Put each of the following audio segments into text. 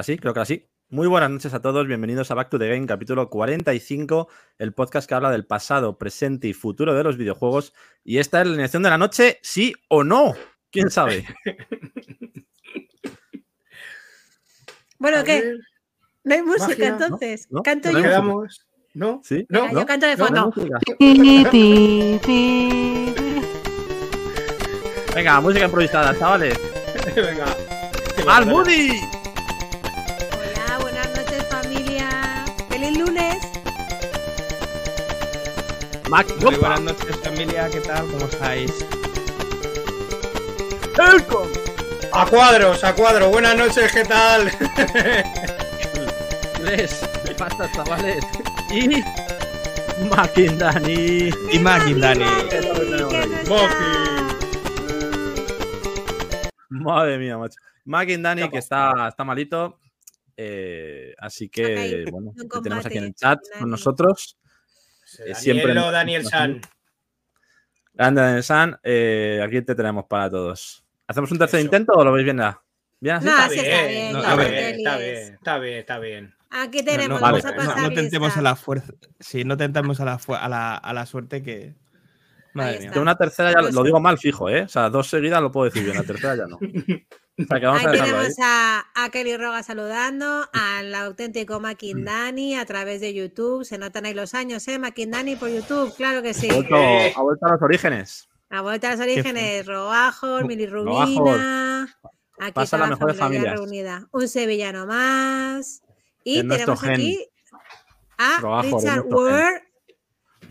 Ahora sí, creo que ahora sí. Muy buenas noches a todos, bienvenidos a Back to the Game, capítulo 45, el podcast que habla del pasado, presente y futuro de los videojuegos. Y esta es la alineación de la noche, sí o no. ¿Quién sabe? bueno, ¿qué? No hay música Magia, entonces. ¿no? Canto ¿No yo. hay quedamos? ¿No? ¿Sí? No. Yo canto de fondo. Venga, música improvisada, chavales. Venga. ¡Al Moody! Mac, Muy buenas noches familia, ¿qué tal? ¿Cómo estáis? Helcom. A cuadros, a cuadros. Buenas noches, ¿qué tal? Les, pasta, chavales. Y. Makindani. Y Mackin, Dani. ¡Que no está! Moki. Madre mía, macho. Makindani, que está, está malito. eh, así que, bueno, tenemos aquí en el chat con nosotros. Daniel siempre- o Daniel San. Grande Daniel San, eh, aquí te tenemos para todos. ¿Hacemos un tercer Eso. intento o lo veis bien ya? ¿Bien así? No, Está así bien, está bien. no, a está bien, está bien, está bien, está bien. Aquí tenemos, no, vale, vamos a no, pasar no tentemos lista. a la fuerza. Sí, no tentemos a la, a la, a la suerte que. Madre mía. una tercera ya Pues- lo digo mal fijo, ¿eh? O sea, dos seguidas lo puedo decir bien, la tercera ya no. O sea, que vamos Ahí a tenemos a, a Kelly Roga saludando, al auténtico Makindani a través de YouTube. Se notan ahí los años, ¿eh? Makindani por YouTube, claro que sí. Ha vuelto, ha vuelto a los orígenes. A vuelta a los orígenes, Robajos, Mili Robajos. Rubina. Aquí Pasa está la la mejor familia reunida. Un sevillano más. Y tenemos aquí a Richard. Ward.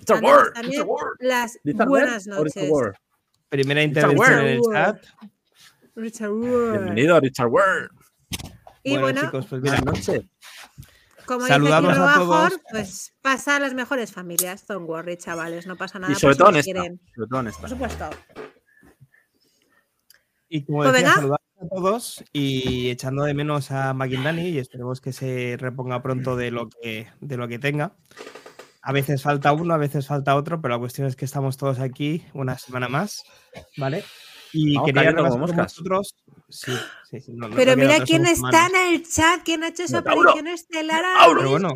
It's a dándonos word, también it's a word. Las It's a buenas word a noches. word? Primera intervención en el Ward. chat. Richard Ward. Bienvenido, Richard Word. Y bueno, bueno, chicos, pues Buenas noches. como saludamos dice a todos. pues pasa a las mejores familias. Don't worry, chavales, no pasa nada. Y sobre todo si en nos esta. quieren. Sobre todo en esta. Por supuesto. y como Pues decía, saludamos a todos y echando de menos a Dani y esperemos que se reponga pronto de lo que, de lo que tenga. A veces falta uno, a veces falta otro, pero la cuestión es que estamos todos aquí una semana más, ¿vale? Y Vamos quería como con vosotros. Sí, sí, sí, no- Pero no mira quién está humanos. en el chat, quién ha hecho Minotauro. aparición estelar. Pero bueno.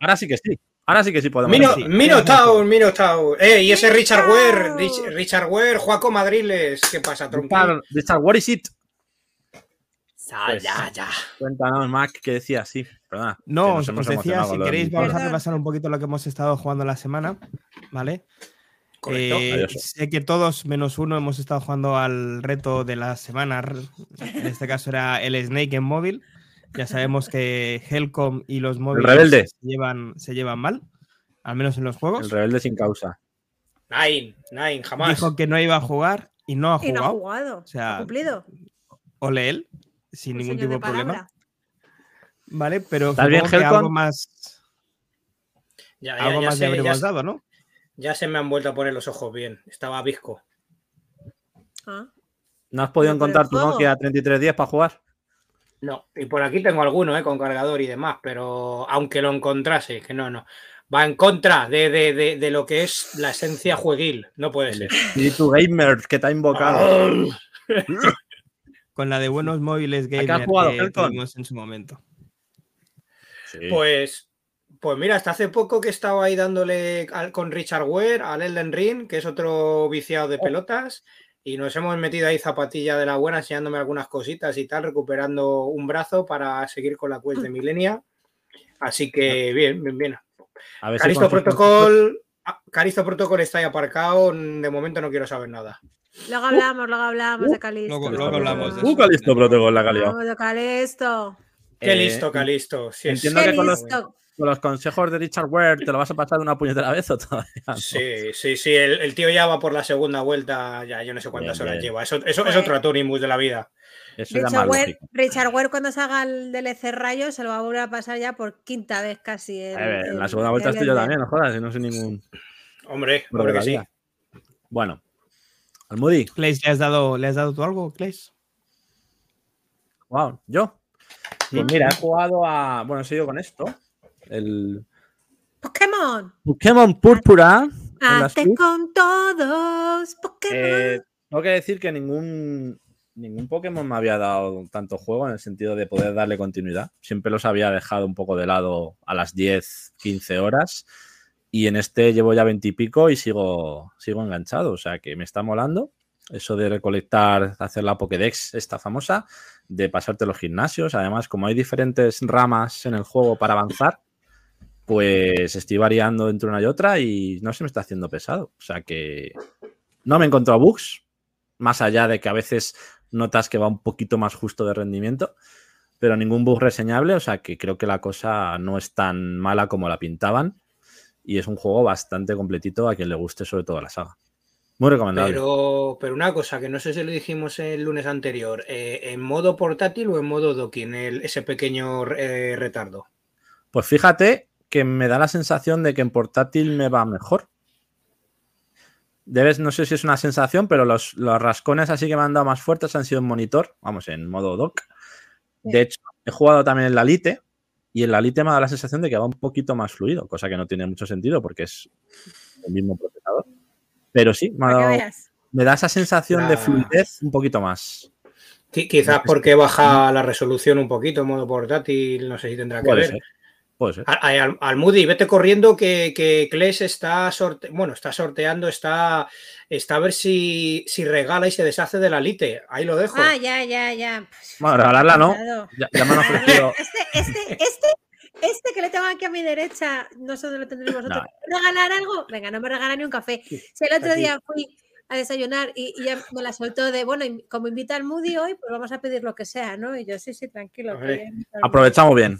Ahora sí que sí. Ahora sí que sí podemos. Mino, sí. Minotaur, Minotaur. Eh, y ese Richard Ware, Richard Ware, Juaco Madriles. ¿Qué pasa, tronco? Richard, Richard, what is it? Ya, Pues- ya, ya. Cuéntanos, Mac, que decía así. Perdona. No, os, os decía, si queréis, vamos a repasar un poquito lo que hemos estado jugando la semana, ¿vale? Correcto. Eh, sé que todos, menos uno, hemos estado jugando al reto de la semana. En este caso era el Snake en móvil. Ya sabemos que Helcom y los móviles rebelde. Se, llevan, se llevan mal, al menos en los juegos. El rebelde sin causa. Nine, Nine, jamás. Dijo que no iba a jugar y no ha Y no ha jugado. jugado. O sea, ha cumplido. Ole él, sin ningún tipo de problema. palabra. Vale, pero ¿Estás bien, que algo más, Ya, ya, algo ya más habremos ya- dado, ¿no? ya se me han vuelto a poner los ojos bien. Estaba visco. Ah. ¿No has podido encontrar tu. Nokia 3310 para jugar? No, y por aquí tengo alguno, eh, con cargador y demás, pero aunque lo encontrase, que no, no. Va en contra de, de- de- de lo que es la esencia jueguil. No puede ser. Y tu gamer que te ha invocado. Con la de buenos móviles gamer jugado, que tuvimos en su momento. Sí. Pues, pues mira, hasta hace poco que estaba ahí dándole al- con Richard Ware al Elden Ring, que es otro viciado de pelotas, y nos hemos metido ahí zapatilla de la buena enseñándome algunas cositas y tal, recuperando un brazo para seguir con la quest de Milenia. Así que bien, bien, bien. a ver si Caristo Protocol, ah, Caristo Protocol está ahí aparcado, de momento no quiero saber nada. Luego hablamos, luego hablamos de Calisto. luego- luego hablamos de Uh, Calisto calidad. Hablamos de Calisto. Qué Eh, listo, Calisto. Sí, es- entiendo que con los- listo. Con los consejos de Richard Ware, ¿te lo vas a pasar de una puñetera vez o todavía? no? Sí, sí, sí, el, el tío ya va por la segunda vuelta, ya yo no sé cuántas Bien, horas bien. lleva. Eso, eso Pues- es otro Atonimus de la vida. Eso Richard Ware. Richard Ware cuando salga el DLC Rayo se lo va a volver a pasar ya por quinta vez casi. el- A ver, en la el- segunda vuelta el estoy yo también, no jodas, no soy ningún. Hombre, hombre que sí. Bueno, Almudi, Clays, ¿le has dado, ¿le has dado tú algo, Clays? wow, ¿yo? Pues mira, he jugado a. Bueno, he seguido con esto. El Pokémon. Pokémon Púrpura. Hazte Switch. con todos. Pokémon. Eh, tengo que decir que ningún ningún Pokémon me había dado tanto juego en el sentido de poder darle continuidad. Siempre los había dejado un poco de lado a las 10, 15 horas. Y en este llevo ya 20 y pico y sigo, sigo enganchado. O sea que me está molando eso de recolectar, hacer la Pokédex, esta famosa, de pasarte los gimnasios. Además, como hay diferentes ramas en el juego para avanzar, pues estoy variando entre una y otra y no se me está haciendo pesado. O sea que no me he encontrado bugs, más allá de que a veces notas que va un poquito más justo de rendimiento, pero ningún bug reseñable. O sea que creo que la cosa no es tan mala como la pintaban y es un juego bastante completito a quien le guste sobre todo la saga. Muy recomendable. Pero, pero una cosa que no sé si lo dijimos el lunes anterior, eh, ¿en modo portátil o en modo docking el- ese pequeño eh, retardo? Pues fíjate que me da la sensación de que en portátil me va mejor. Debes, no sé si es una sensación, pero los, los rascones así que me han dado más fuertes han sido en monitor, vamos, en modo dock. De hecho, he jugado también en la Lite y en la Lite me da la sensación de que va un poquito más fluido, cosa que no tiene mucho sentido porque es el mismo procesador. Pero sí, me, dado- da esa sensación de fluidez un poquito más. Qui- Quizás porque baja la resolución un poquito en modo portátil, no sé si tendrá que Puede ver. ser. Puede ser. A- a- Al, al Moody, vete corriendo que, que Kles está sorte bueno, está sorteando, está, está a ver si, si regala y se deshace de la Lite. Ahí lo dejo. Ah, ya, ya, ya. Pues, Bueno, regalarla no. cuidado. Ya, ya me han ofrecido. Este, este, este, este que le tengo aquí a mi derecha, no sé dónde lo tendréis vosotros. No. ¿Regalar algo? Venga, no me regala ni un café. Si el otro día fui a desayunar y, y ya me la soltó de, bueno, como invita al Moody hoy, pues vamos a pedir lo que sea, ¿no? Y yo, sí, sí, tranquilo. que. Aprovechamos bien.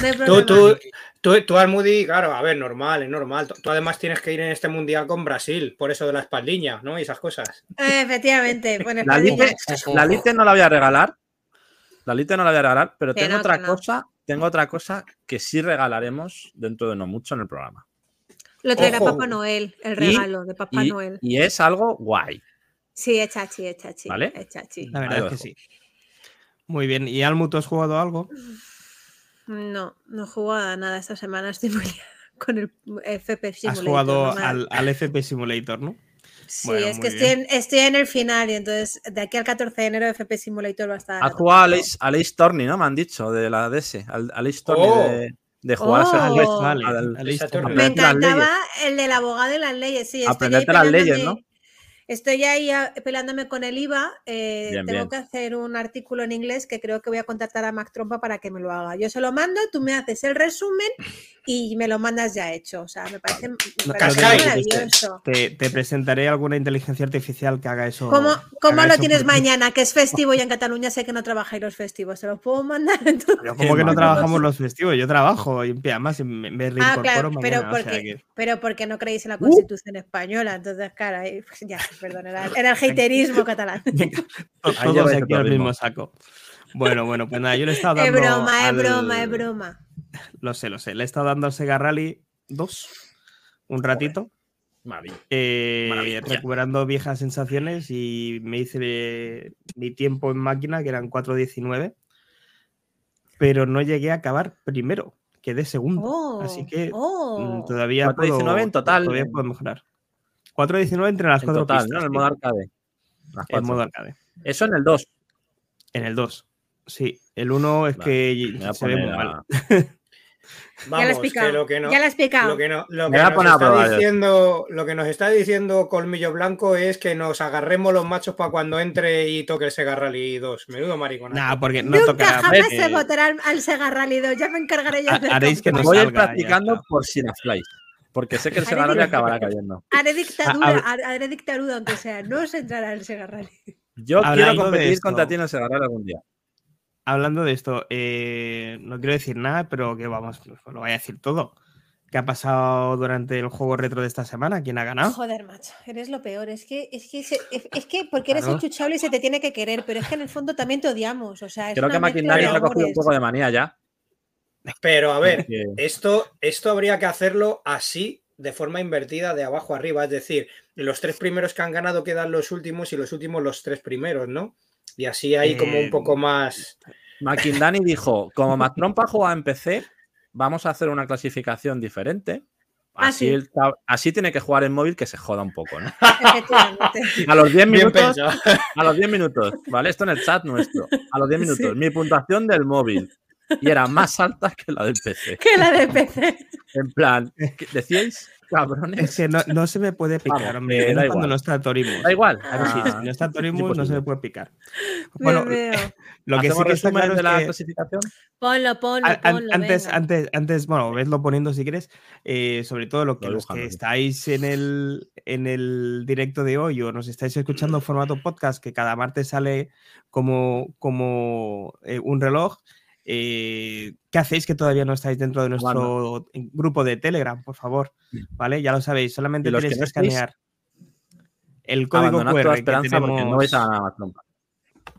No Tú, tú, tú, tú al Moody, claro, a ver, normal, es normal. Tú, tú además tienes que ir en este mundial con Brasil, por eso de la espaldiña, ¿no? Y esas cosas. Eh, efectivamente. Bueno, La. Lite, la Lite no la voy a regalar. La Lite no la voy a regalar, pero Que tengo no, otra no. cosa. Tengo otra cosa que sí regalaremos dentro de no mucho en el programa. Lo traerá Ojo. Papá Noel, el Y- regalo de Papá Y, Noel. y es algo guay. Sí, es chachi, es chachi. ¿Vale? Es chachi. La verdad es que sí. Muy bien. ¿Y Almu, tú has jugado algo? No, no he jugado a nada esta semana. Estoy muy con el FP Has Simulator. jugado me da- al, al FP Simulator, ¿no? Sí, Bueno, es que estoy en, estoy en el final y entonces de aquí al 14 de enero FP Simulator va a estar. Has jugado a Ace, Ace Torney, ¿no? Me han dicho, de la DS. Al, al Ace Torney Oh. de, de jugar a ser Oh. Me encantaba leyes. el del abogado y las leyes, sí. Aprenderte las leyes, ¿no? Estoy ahí a- peleándome con el IVA. eh, Bien, tengo bien. que hacer un artículo en inglés que creo que voy a contactar a Mac Trompa para que me lo haga. Yo se lo mando, tú me haces el resumen y me lo mandas ya hecho. O sea, me parece, me No, parece Cascai. maravilloso. Te, te presentaré alguna inteligencia artificial que haga eso. ¿Cómo, cómo haga lo eso tienes por mañana? Que es festivo y en Cataluña sé que no trabajáis los festivos. ¿Se los puedo mandar? Entonces, Pero ¿Cómo que no trabajamos los festivos? Yo trabajo y además me, me Ah, reincorporo claro, mañana. pero o sea porque, que- pero porque no creéis en la Uh. Constitución española. Entonces, claro, ahí, pues ya, perdón, era, era el haterismo catalán. Venga, todos aquí al mismo saco. Bueno, bueno, pues nada, yo le he estado Es dando. broma, es broma, es broma. Lo sé, lo sé. Le he estado dando al Sega Rally 2 un ratito. Maravilla. eh, Maravilla. recuperando viejas sensaciones y me hice eh, mi tiempo en máquina, que eran 4.19, pero no llegué a acabar primero, quedé segundo. Oh, Así que oh. Mm, Todavía 4.19 puedo, en total. Todavía puedo mejorar. 4.19 entre las En cuatro total, pistas. ¿no? En el modo arcade. En modo arcade. Eso en el 2. En el 2. Sí, el 1 es Vale, que se ve muy a- mal. ya lo has Vamos, picado. que lo que no, Ya lo has picado. lo que no, lo nos está diciendo, lo que nos está diciendo Colmillo Blanco es que nos agarremos los machos para cuando entre y toque el Sega Rally 2. Menudo maricón. Nah, porque no Nunca jamás eh, se votará al, Sega Rally 2. Ya me encargaré yo de haréis que nos Voy a ir salga, practicando por Sinafly. Porque sé que el Haré Sega Rally directo. acabará cayendo. Haré dictadura, haré dictadura, aunque sea. No os entrará el Sega Rally. Yo quiero competir contra ti en el Sega Rally algún día. Hablando de esto, eh, no quiero decir nada, pero que vamos, pues lo voy a decir todo. ¿Qué ha pasado durante el juego retro de esta semana? ¿Quién ha ganado? Joder, macho, eres lo peor. Es que, es que, se- es, es que porque eres Claro. enchuchable y se te tiene que querer, pero es que en el fondo también te odiamos. O sea, es Creo una que se ha cogido un poco de manía ya. Pero a ver, esto, esto habría que hacerlo así, de forma invertida, de abajo arriba. Es decir, los tres primeros que han ganado quedan los últimos y los últimos los tres primeros, ¿no? Y así hay como Eh, un poco más. McIndani dijo, como McTrompa juega en PC, vamos a hacer una clasificación diferente Ah, Así, sí. el así tiene que jugar en móvil que se joda un poco, ¿no? Efectivamente. A los 10 Bien minutos, a los 10 minutos, ¿vale? Esto en el chat nuestro. A los 10 minutos, Sí. mi puntuación del móvil. Y era más alta que la del PC. que la de PC. En plan, ¿qué ¿decíais? Es Cabrones. que no, no se me puede picar, Vamos, hombre. da cuando igual. no está Torimus. Da igual. Claro, sí, Ah, si no está Torimus no se me puede picar. Bueno, lo que sí ¿Hacemos que está claro de es la que clasificación? Ponlo, ponlo, ponlo. antes, venga. antes, antes, bueno, vedlo poniendo si quieres, eh, sobre todo lo que Lo los que estáis en el, en el directo de hoy o nos estáis escuchando en formato podcast, que cada martes sale como, como eh, un reloj. Eh, ¿Qué hacéis que todavía no estáis dentro de nuestro grupo de Telegram? Por favor, ¿vale? Ya lo sabéis, solamente tenéis que, no escanear el código QR que porque no tenemos, vais a ganar más trompa.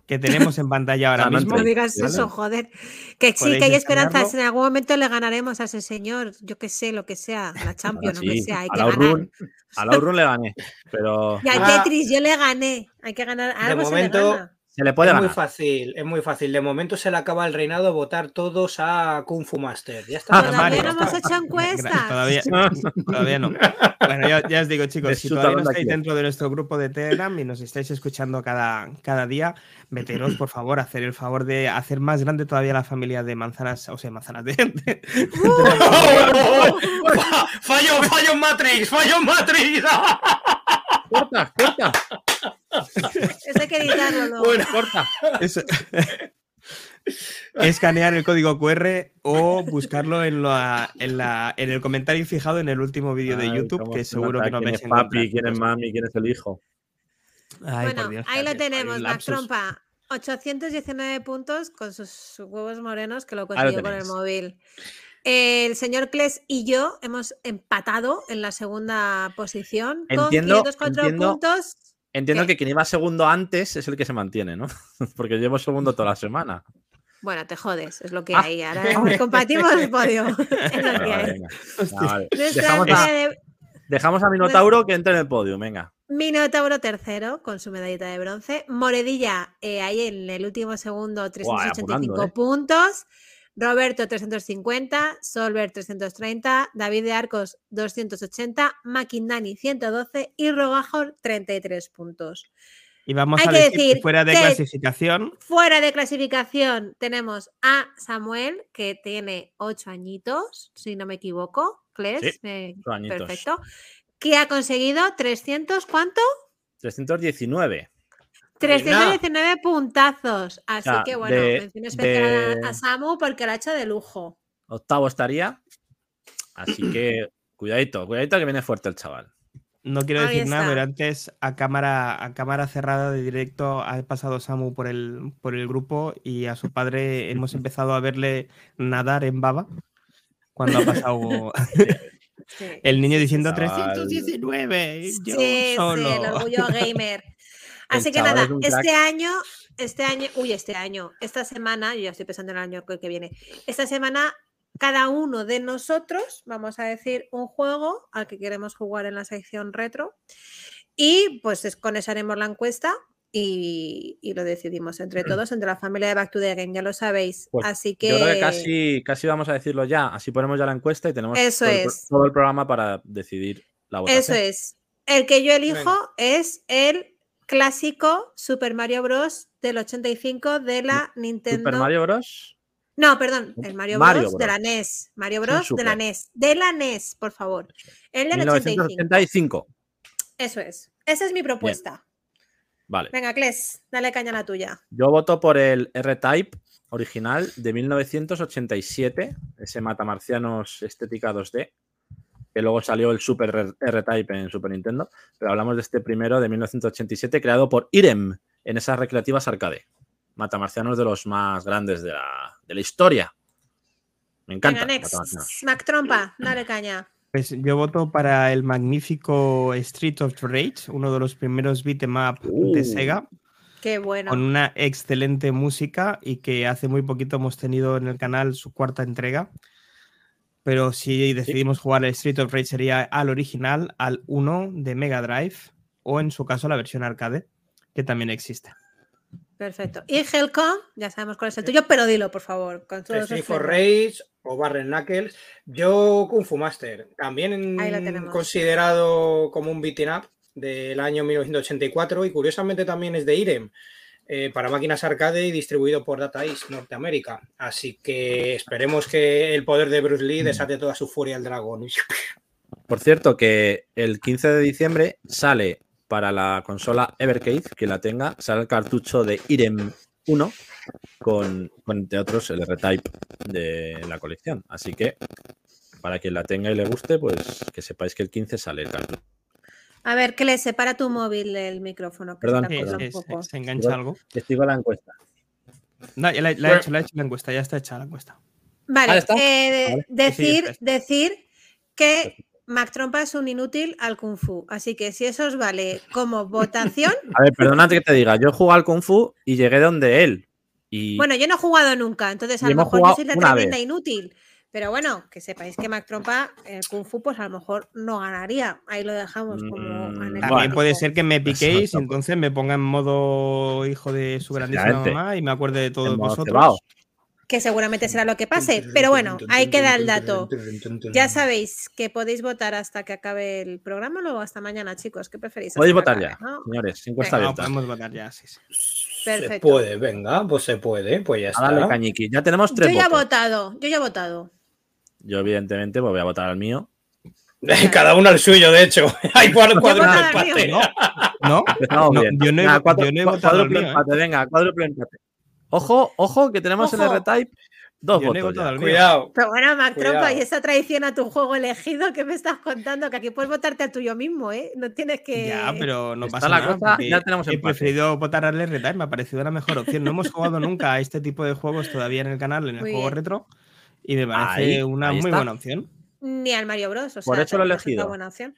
que tenemos en pantalla ahora no mismo. No digas ¿vale? eso, joder. Que sí, que hay esperanzas. En algún momento le ganaremos a ese señor. Yo que sé, lo que sea. La Champions, lo que sea. Hay a que la ganar. Outrun, a la le gané, pero Y Ah. Tetris yo le gané. Hay que ganar. Algo se le gana. Se le puede es muy fácil, es muy fácil. De momento se le acaba el reinado votar todos a Kung Fu Master. Ya Ah, está. Todavía Mario. no hemos hecho encuestas. Todavía, todavía no. Bueno, ya, ya os digo, chicos, Es si todavía no de estáis dentro de nuestro grupo de Telegram y nos estáis escuchando cada, cada día, meteros, por favor, hacer el favor de hacer más grande todavía la familia de manzanas, o sea, manzanas de. de- ¡Fallo, fallo en Matrix! ¡Fallo en Matrix! Corta, corta, Eso hay que editarlo luego. Bueno, corta. es- escanear el código QR o buscarlo en, la- en, la- en el comentario fijado en el último vídeo de YouTube, que se seguro que no quién vais es papi, quién es mami, quién es el hijo. Ay, por bueno, Dios, ahí lo tenemos, lapsus. Trompa. 819 puntos con sus huevos morenos que lo consiguió con el móvil. El señor Kles y yo hemos empatado en la segunda posición Entiendo- con 504 entiendo- puntos. Entiendo ¿Qué? que quien iba segundo antes es el que se mantiene, ¿no? Porque llevo segundo toda la semana. Bueno, te jodes, es lo que Ah. hay. Ahora compartimos el podio. Es lo Vale, que vale, hay. venga. Vale. Nuestra Dejamos, a, de- dejamos a Minotauro que entre en el podio, venga. Minotauro tercero con su medallita de bronce. Moredilla eh, ahí en el último segundo, 385 apurando, ¿eh? Roberto 350, Solver 330, David de Arcos 280, Maquindani 112 y Rogajor 33 puntos. Y vamos Hay a que decir, que decir fuera de que- clasificación, Fuera de clasificación tenemos a Samuel, que tiene 8 añitos, si no me equivoco. Cles, Sí, ocho añitos. perfecto. Que ha conseguido 300, ¿cuánto? 319. 319 puntazos. Así sea, que bueno, de- mención especial de- a, Samu porque lo ha hecho de lujo. Octavo estaría. Así que cuidadito, cuidadito que viene fuerte el chaval. no quiero Ahí decir nada, pero antes a cámara, a cámara cerrada de directo ha pasado Samu por el, por el grupo y a su padre hemos empezado a verle nadar en baba cuando ha pasado Sí. el niño diciendo chaval. 319, yo Sí, el orgullo gamer. Así que nada, es este año, este año, uy, este año, esta semana, yo ya estoy pensando en el año que viene. Esta semana, cada uno de nosotros vamos a decir un juego al que queremos jugar en la sección retro. Y pues es- con eso haremos la encuesta y, y lo decidimos entre todos, entre la familia de Back to the Game, ya lo sabéis. Pues Así que. Yo creo que casi, casi vamos a decirlo ya. Así ponemos ya la encuesta y tenemos Eso todo, el, todo programa para decidir la votación. Eso es. El que yo elijo Venga. es el clásico Super Mario Bros. del 85 de la Nintendo. Super Mario Bros. No, perdón, el Mario, Mario Bros. de la. NES. Mario un Bros. de la. NES. De la NES, por favor. El del 85. 1985. Eso es. Esa es mi propuesta. Vale. Venga, Kles, dale caña a la tuya. Yo voto por el R-Type original de 1987, ese matamarcianos estética 2D, que luego salió el Super R-Type en Super Nintendo, pero hablamos de este primero de 1987 creado por Irem en esas recreativas arcade. Matamarcianos de los más grandes de la, de la historia. Me encanta. Venga. Mac Trompa, dale caña. Pues yo voto para el magnífico Street of Rage, uno de los primeros beat'em up de Uh. Sega, Qué bueno. con una excelente música y que hace muy poquito hemos tenido en el canal su cuarta entrega. Pero si decidimos jugar el Street of Rage sería al original, al 1 de Mega Drive, o en su caso la versión arcade, que también existe. Perfecto. Y Helcom, ya sabemos cuál es el tuyo, pero dilo, por favor. Con todos Street for. Rage o Barren Knuckles. Yo Kung Fu Master, también considerado como un beating up del año 1984 y curiosamente también es de Irem. Eh, para máquinas arcade y distribuido por Data East Norteamérica. Así que esperemos que el poder de Bruce Lee desate toda su furia al dragón. Por cierto, que el 15 de diciembre sale para la consola Evercade, que la tenga, sale el cartucho de Irem 1 con, con, entre otros, el R-Type de la colección. Así que, para quien la tenga y le guste, pues que sepáis que el 15 sale el cartucho. A ver, que le separa tu móvil del micrófono. Que Perdón. un se, poco. se engancha algo. Que sigo la encuesta. No, ya la, la he Bueno. hecho, la he hecho la encuesta, ya está hecha la encuesta. Vale, eh, Vale. decir, Sí, decir que Mac Trompa es un inútil al Kung Fu. Así que si eso os vale como votación, A ver, perdona que te diga, yo jugué al Kung Fu y llegué donde él. Y bueno, yo no he jugado nunca, entonces a lo mejor yo soy la una tremenda vez. inútil. Pero bueno, que sepáis que Mac Trompa en el Kung Fu, pues a lo mejor no ganaría. Ahí lo dejamos como Mm. También puede ser que me piquéis y Exacto. entonces me ponga en modo hijo de su grandísima mamá y me acuerde de todos vosotros. cebao. que seguramente será lo que pase. Pero bueno, ahí queda el dato. Ya sabéis que podéis votar hasta que acabe el programa o luego hasta mañana, chicos. ¿Qué preferís? podéis votar ya, señores, encuesta. No, abierta. podemos votar ya, sí, sí. Se puede, venga, pues se puede, pues ya está. cañiqui. Ya tenemos Yo tres ya he votado, yo ya he votado. Yo, evidentemente, pues voy a votar al mío. Cada uno al suyo, de hecho. Hay a dar empate. ¿No? Empezamos No, bien. yo no he- Venga, cuatro- yo no he votado al mío, ¿eh? empate, venga, cuádruple empate. Ojo, ojo, que tenemos el Ojo. R-Type. Dos Yo no he votos. votado ya. al mío. Cuidado. Pero bueno, Mac Cuidado. Trompa, y esa traición a tu juego elegido, ¿qué me estás contando? Que aquí puedes votarte al tuyo mismo, ¿eh? No tienes que. Ya, pero no Está pasa la nada. cosa, ya tenemos he preferido votar al R-Type, me ha parecido la mejor opción. No hemos jugado nunca a este tipo de juegos todavía en el canal, en el Muy juego bien. retro, y me parece Ahí, una ahí muy está. buena opción. Ni al Mario Bros. O Por sea, eso lo he es una elegido. buena opción.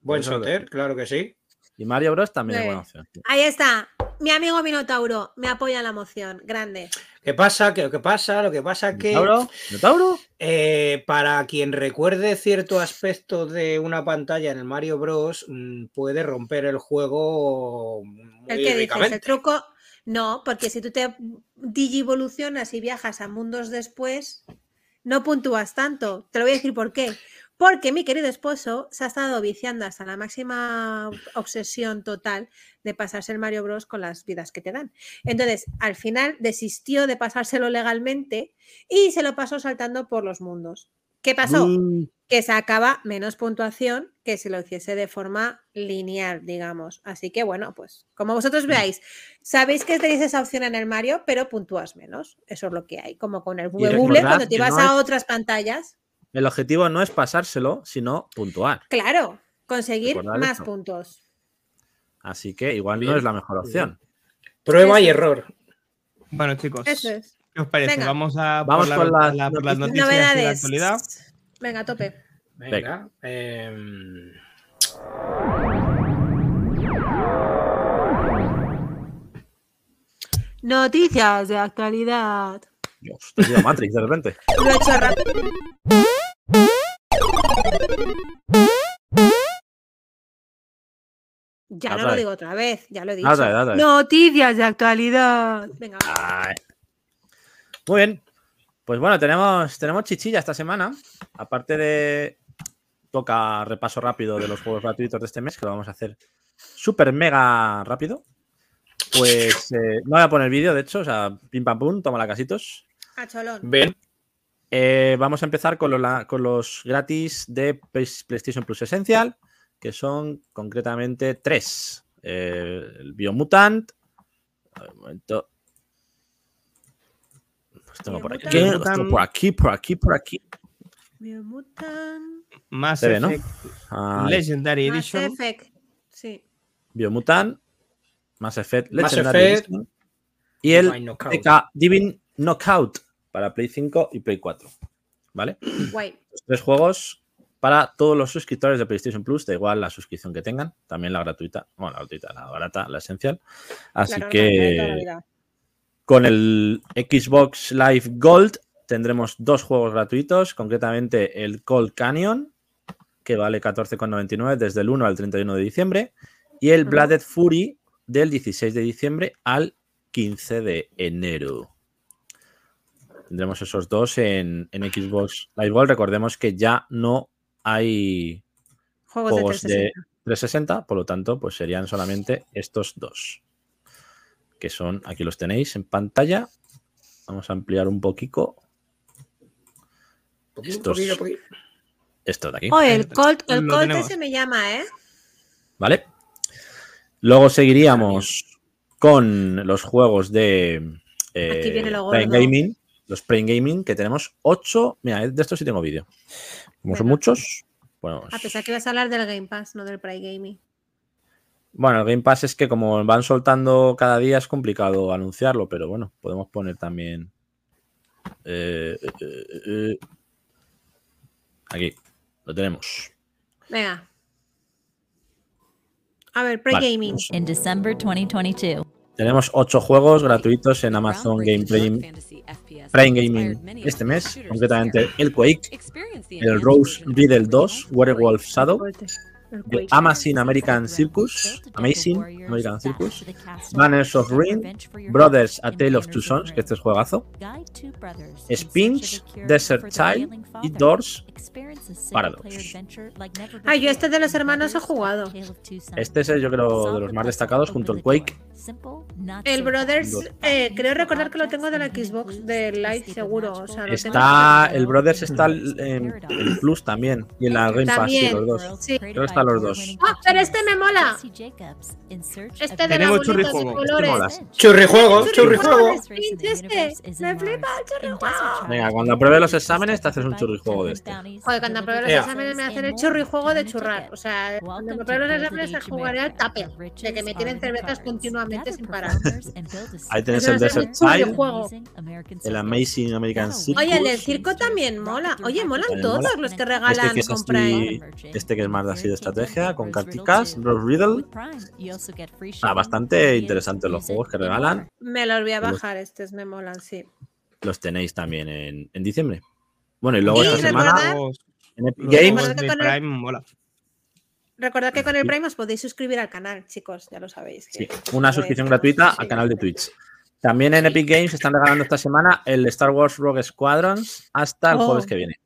Buen soter, claro que sí. Y Mario Bros también es buena opción. Ahí está. Mi amigo Minotauro me apoya en la moción. Grande. ¿Qué pasa? ¿Qué, lo que pasa? Lo que pasa es que ¿Minotauro? ¿Minotauro? eh, para quien recuerde cierto aspecto de una pantalla en el Mario Bros, mm, puede romper el juego muy El que dices, el truco. No, porque si tú te digivolucionas y viajas a mundos después, no puntúas tanto. Te lo voy a decir por qué. Porque mi querido esposo se ha estado viciando hasta la máxima obsesión total de pasarse el Mario Bros con las vidas que te dan. Entonces, al final desistió de pasárselo legalmente y se lo pasó saltando por los mundos. ¿Qué pasó? Mm, que sacaba menos puntuación que si lo hiciese de forma lineal, digamos. Así que bueno, pues como vosotros veáis, sabéis que tenéis esa opción en el Mario, pero puntúas menos. Eso es lo que hay. Como con el recordad cuando te no a es- otras pantallas, El objetivo no es pasárselo, sino puntuar. claro, conseguir Recordad más eso. puntos. Así que igual no es la mejor opción. Prueba y Eso error. Bueno, chicos, Eso es. ¿Qué os parece? Venga. Vamos a Vamos por, con la- las la- por las noticias. noticias de la Novedades. actualidad. Venga, a tope. Venga. Venga. em, Noticias de actualidad. Dios, te he Matrix de repente. Lo he hecho rápido. Ya no lo digo otra vez, ya lo he dicho. Otra vez, otra vez. Noticias de actualidad. Venga. Ay. Muy bien. Pues bueno, tenemos, tenemos chichilla esta semana. Aparte de. Toca repaso rápido de los juegos gratuitos de este mes, que lo vamos a hacer súper mega rápido. Pues eh, no voy a poner vídeo, de hecho, o sea, pim pam pum, toma la casitos. a cholón. Bien. Eh, vamos a empezar con, la- con los gratis de Play- PlayStation Plus Essential, que son concretamente tres. Eh, el Biomutant. Un momento. Los tengo por aquí. Los tengo por aquí, por aquí, por aquí. Biomutant. Mass ¿no? Effect. Legendary Mass Edition. Effect. Sí. Biomutant, Mass Effect Mass Legendary Effect, Edition, y el Divine Knockout. TK Divine Knockout para Play 5 y Play 4. ¿Vale? Guay. Los tres juegos para todos los suscriptores de PlayStation Plus, da igual la suscripción que tengan, también la gratuita, bueno, la gratuita, la barata, la esencial. Así que. Con el Xbox Live Gold tendremos dos juegos gratuitos, concretamente el Cold Canyon, que vale 14,99 desde el 1 al 31 de diciembre, y el. Blooded Fury del 16 de diciembre al 15 de enero. Tendremos esos dos en, en Xbox Live Gold. Recordemos que ya no hay Juegos, juegos de de 360. 360, por lo tanto, pues serían solamente estos dos. Que son, aquí los tenéis en pantalla. Vamos a ampliar un poquito. Estos-. Estos de aquí. Oh, el Colt, el Colt ese me llama, ¿eh? ¿Vale? Luego seguiríamos con los juegos de eh, Aquí viene lo. Gaming. Los Prime Gaming, que tenemos 8. Mira, de estos sí tengo vídeo. Como son muchos, bueno, A pesar que ibas a hablar del Game Pass, no del Prime Gaming. Bueno, el Game Pass es que como van soltando cada día es complicado anunciarlo, pero bueno, podemos poner también. eh, eh, eh, aquí, lo tenemos. Venga. A ver, Prime Vale, Gaming. in December 2022. tenemos 8 juegos gratuitos en Amazon Game Prime, Prime Gaming este mes, concretamente el Quake, el Rose Riddle 2, Werewolf Shadow, The. Amazing American Circus, Amazing American Circus, Banners of Ring, Brothers A Tale of Two Sons, que este es juegazo, Spinch, Desert Child y Doors Paradox. Ah, yo este de los hermanos he jugado. Este es, el, yo creo, de los más destacados junto al Quake. El Brothers, eh, creo recordar que lo tengo de la Xbox, del Live seguro. O sea, lo tengo Está, en- el Brothers está en el Plus también y en la Game Pass, sí, los dos. Sí. Creo que están los dos. Ah, pero este me mola. Este de Tenemos de churrijuego. Este colores. mola. Churrijuego, churrijuego. Este. Me flipa el churrijuego. Venga, cuando apruebe los exámenes te haces un churrijuego de este. Joder, cuando apruebe los exámenes me hacen el churrijuego de churrar. O sea, cuando apruebe los exámenes jugaré al tape. De que me tienen cervezas continuamente sin parar. Ahí tenéis Eso el Desert Child, el Amazing American Circus. Oye, el del circo también mola. Oye, molan También todos mola. los que Este regalan que es con así- Prime. este que es más así de estrategia, con carticas, Rose Riddle. Ah, bastante interesantes los juegos que regalan. Me los voy a Los- bajar, estos me molan, sí. Los tenéis también en, en diciembre. Bueno, y luego Y esta semana Los- en Epic los Games. Prime mola. Recordad que con el Prime os podéis suscribir al canal, chicos, ya lo sabéis. Sí, una suscripción gratuita sí. al canal de Twitch. También en Epic Games están regalando esta semana el Star Wars Rogue Squadrons hasta el Oh. jueves que viene.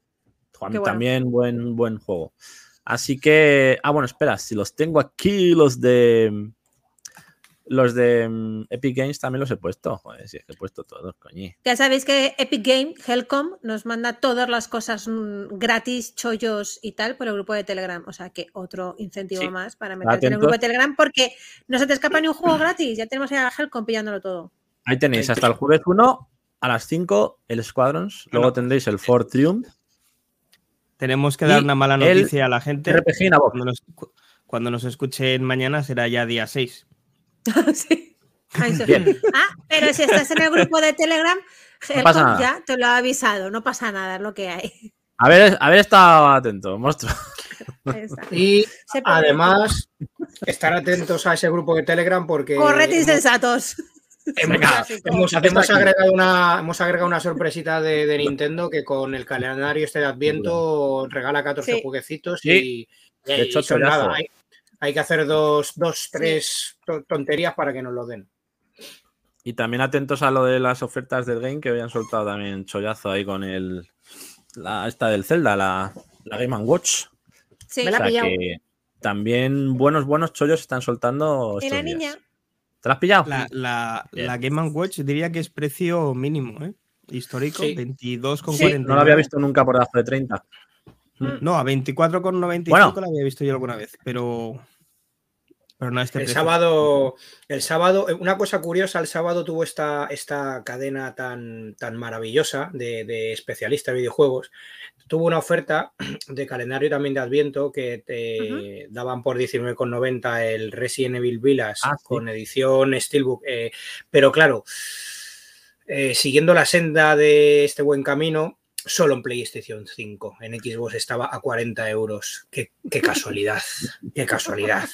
Bueno. También buen, buen juego. Así que. Ah, bueno, espera, si los tengo aquí, los de. Los de mm, Epic Games también los he puesto. Joder, si es que he puesto todos, coñi. Ya sabéis que Epic Game, Helcom, nos manda todas las cosas mm, gratis, chollos y tal por el grupo de Telegram. O sea que otro incentivo Sí. más para meterte en el grupo de Telegram porque no se te escapa ni un juego gratis. Ya tenemos a Helcom pillándolo todo. Ahí tenéis hasta el jueves 1 a las 5 el Squadrons. Luego tendréis el Ford Triumph. Tenemos que dar una mala noticia a la gente. RPG. Cuando nos, cu- cuando nos escuchen mañana será ya día 6. Sí. Ah, pero si estás en el grupo de Telegram, No pasa Helcom nada. ya te lo ha avisado. No pasa nada, es lo que hay. A ver, estado atento, monstruo. Ahí está. Y Se puede además, estar atentos a ese grupo de Telegram porque hemos- insensatos. hemos, hemos- agregado una, hemos agregado una sorpresita de, de Nintendo que con el calendario este de Adviento regala 14 Sí. jueguecitos Sí. y, De hecho, y son nada, hay, hay que hacer dos, dos tres to- tonterías para que nos lo den. Y también atentos a lo de las ofertas del game que habían soltado también chollazo ahí con el la esta del Zelda, la, la Game Watch. Sí. Me la O sea que también buenos, buenos chollos están soltando. Y estos la días. niña. ¿Te la has pillado? La, la, Bien. la Game Watch diría que es precio mínimo, ¿eh? Histórico, Sí. 22,49. no lo había visto nunca por debajo de 30. No, a 24,95 Bueno. la había visto yo alguna vez, pero. Pero no a este El precio. sábado, el sábado, eh, una cosa curiosa, el sábado tuvo esta, esta cadena tan, tan maravillosa de, de especialistas de videojuegos. Tuvo una oferta de calendario también de Adviento que te daban por 19,90 el Resident Evil Village Ah, sí. con edición Steelbook. eh, pero claro, eh, siguiendo la senda de este buen camino, solo en PlayStation 5. En Xbox estaba a 40 euros. Qué, qué casualidad, qué casualidad.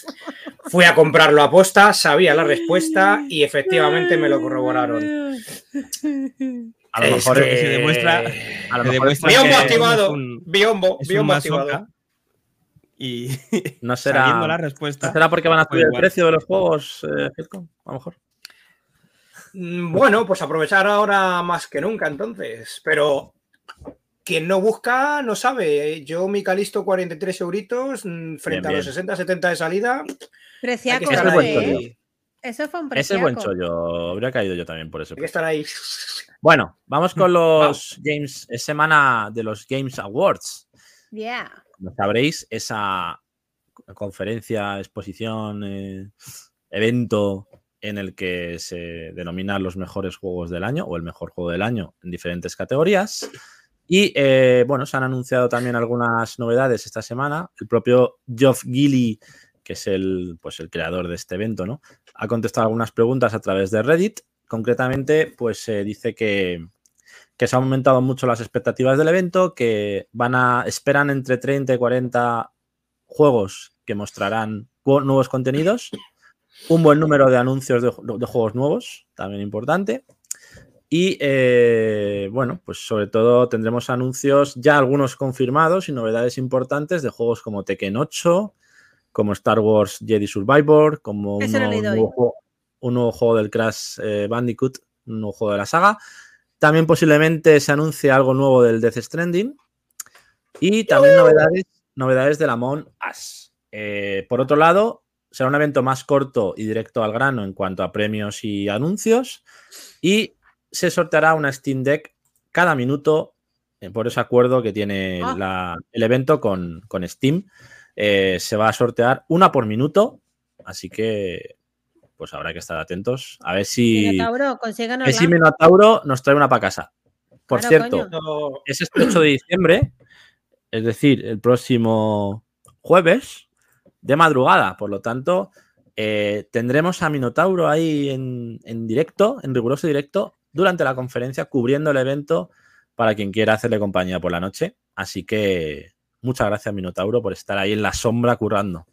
Fui a comprarlo a posta, sabía la respuesta y efectivamente me lo corroboraron. A lo Es mejor que- se demuestra- a lo mejor Biombo que activado, es un- biombo, activado. Y no será, sabiendo la ¿no respuesta. será porque van a subir el precio de los juegos, eh? A lo mejor. Mm, Bueno, pues aprovechar ahora más que nunca entonces. Pero quien no busca no sabe. Yo mi Calisto 43 euritos mm, frente Bien, a los 60-70 de salida. Preciaco, Ese es estar buen ¿eh? Eso fue un Ese preciaco. es buen chollo. Habría caído yo también por eso. Hay que estar ahí. Bueno, vamos con los Games. Es semana de los Games Awards. Yeah. Como sabréis, esa conferencia, exposición, eh, evento en el que se denominan los mejores juegos del año o el mejor juego del año en diferentes categorías. Y eh, bueno, se han anunciado también algunas novedades esta semana. El propio Geoff Gilly, que es el, pues, el creador de este evento, ¿no? Ha contestado algunas preguntas a través de Reddit. Concretamente, pues se dice que, que se han aumentado mucho las expectativas del evento, que van a esperan entre 30 y 40 juegos que mostrarán nuevos contenidos, un buen número de anuncios de juegos nuevos, también importante. Y eh, bueno, pues sobre todo tendremos anuncios ya algunos confirmados y novedades importantes de juegos como Tekken 8, como Star Wars Jedi Survivor, como un juego, nuevo juego del Crash eh, Bandicoot, un nuevo juego de la saga. También posiblemente se anuncie algo nuevo del Death Stranding. Y también novedades, novedades del Among Us. Eh, por otro lado, será un evento más corto y directo al grano en cuanto a premios y anuncios. Y se sorteará una Steam Deck cada minuto eh, por ese acuerdo que tiene Ah. la- el evento con, con Steam. Eh, se va a sortear una por minuto. Así que pues habrá que estar atentos. A ver si, Minotauro, a consíganos ver si Minotauro nos trae una para casa. Por Claro, cierto, coño. Es este 8 de diciembre, es decir, el próximo jueves de madrugada. Por lo tanto, eh, tendremos a Minotauro ahí en, en directo, en riguroso directo, durante la conferencia, cubriendo el evento para quien quiera hacerle compañía por la noche. Así que muchas gracias, Minotauro, por estar ahí en la sombra currando.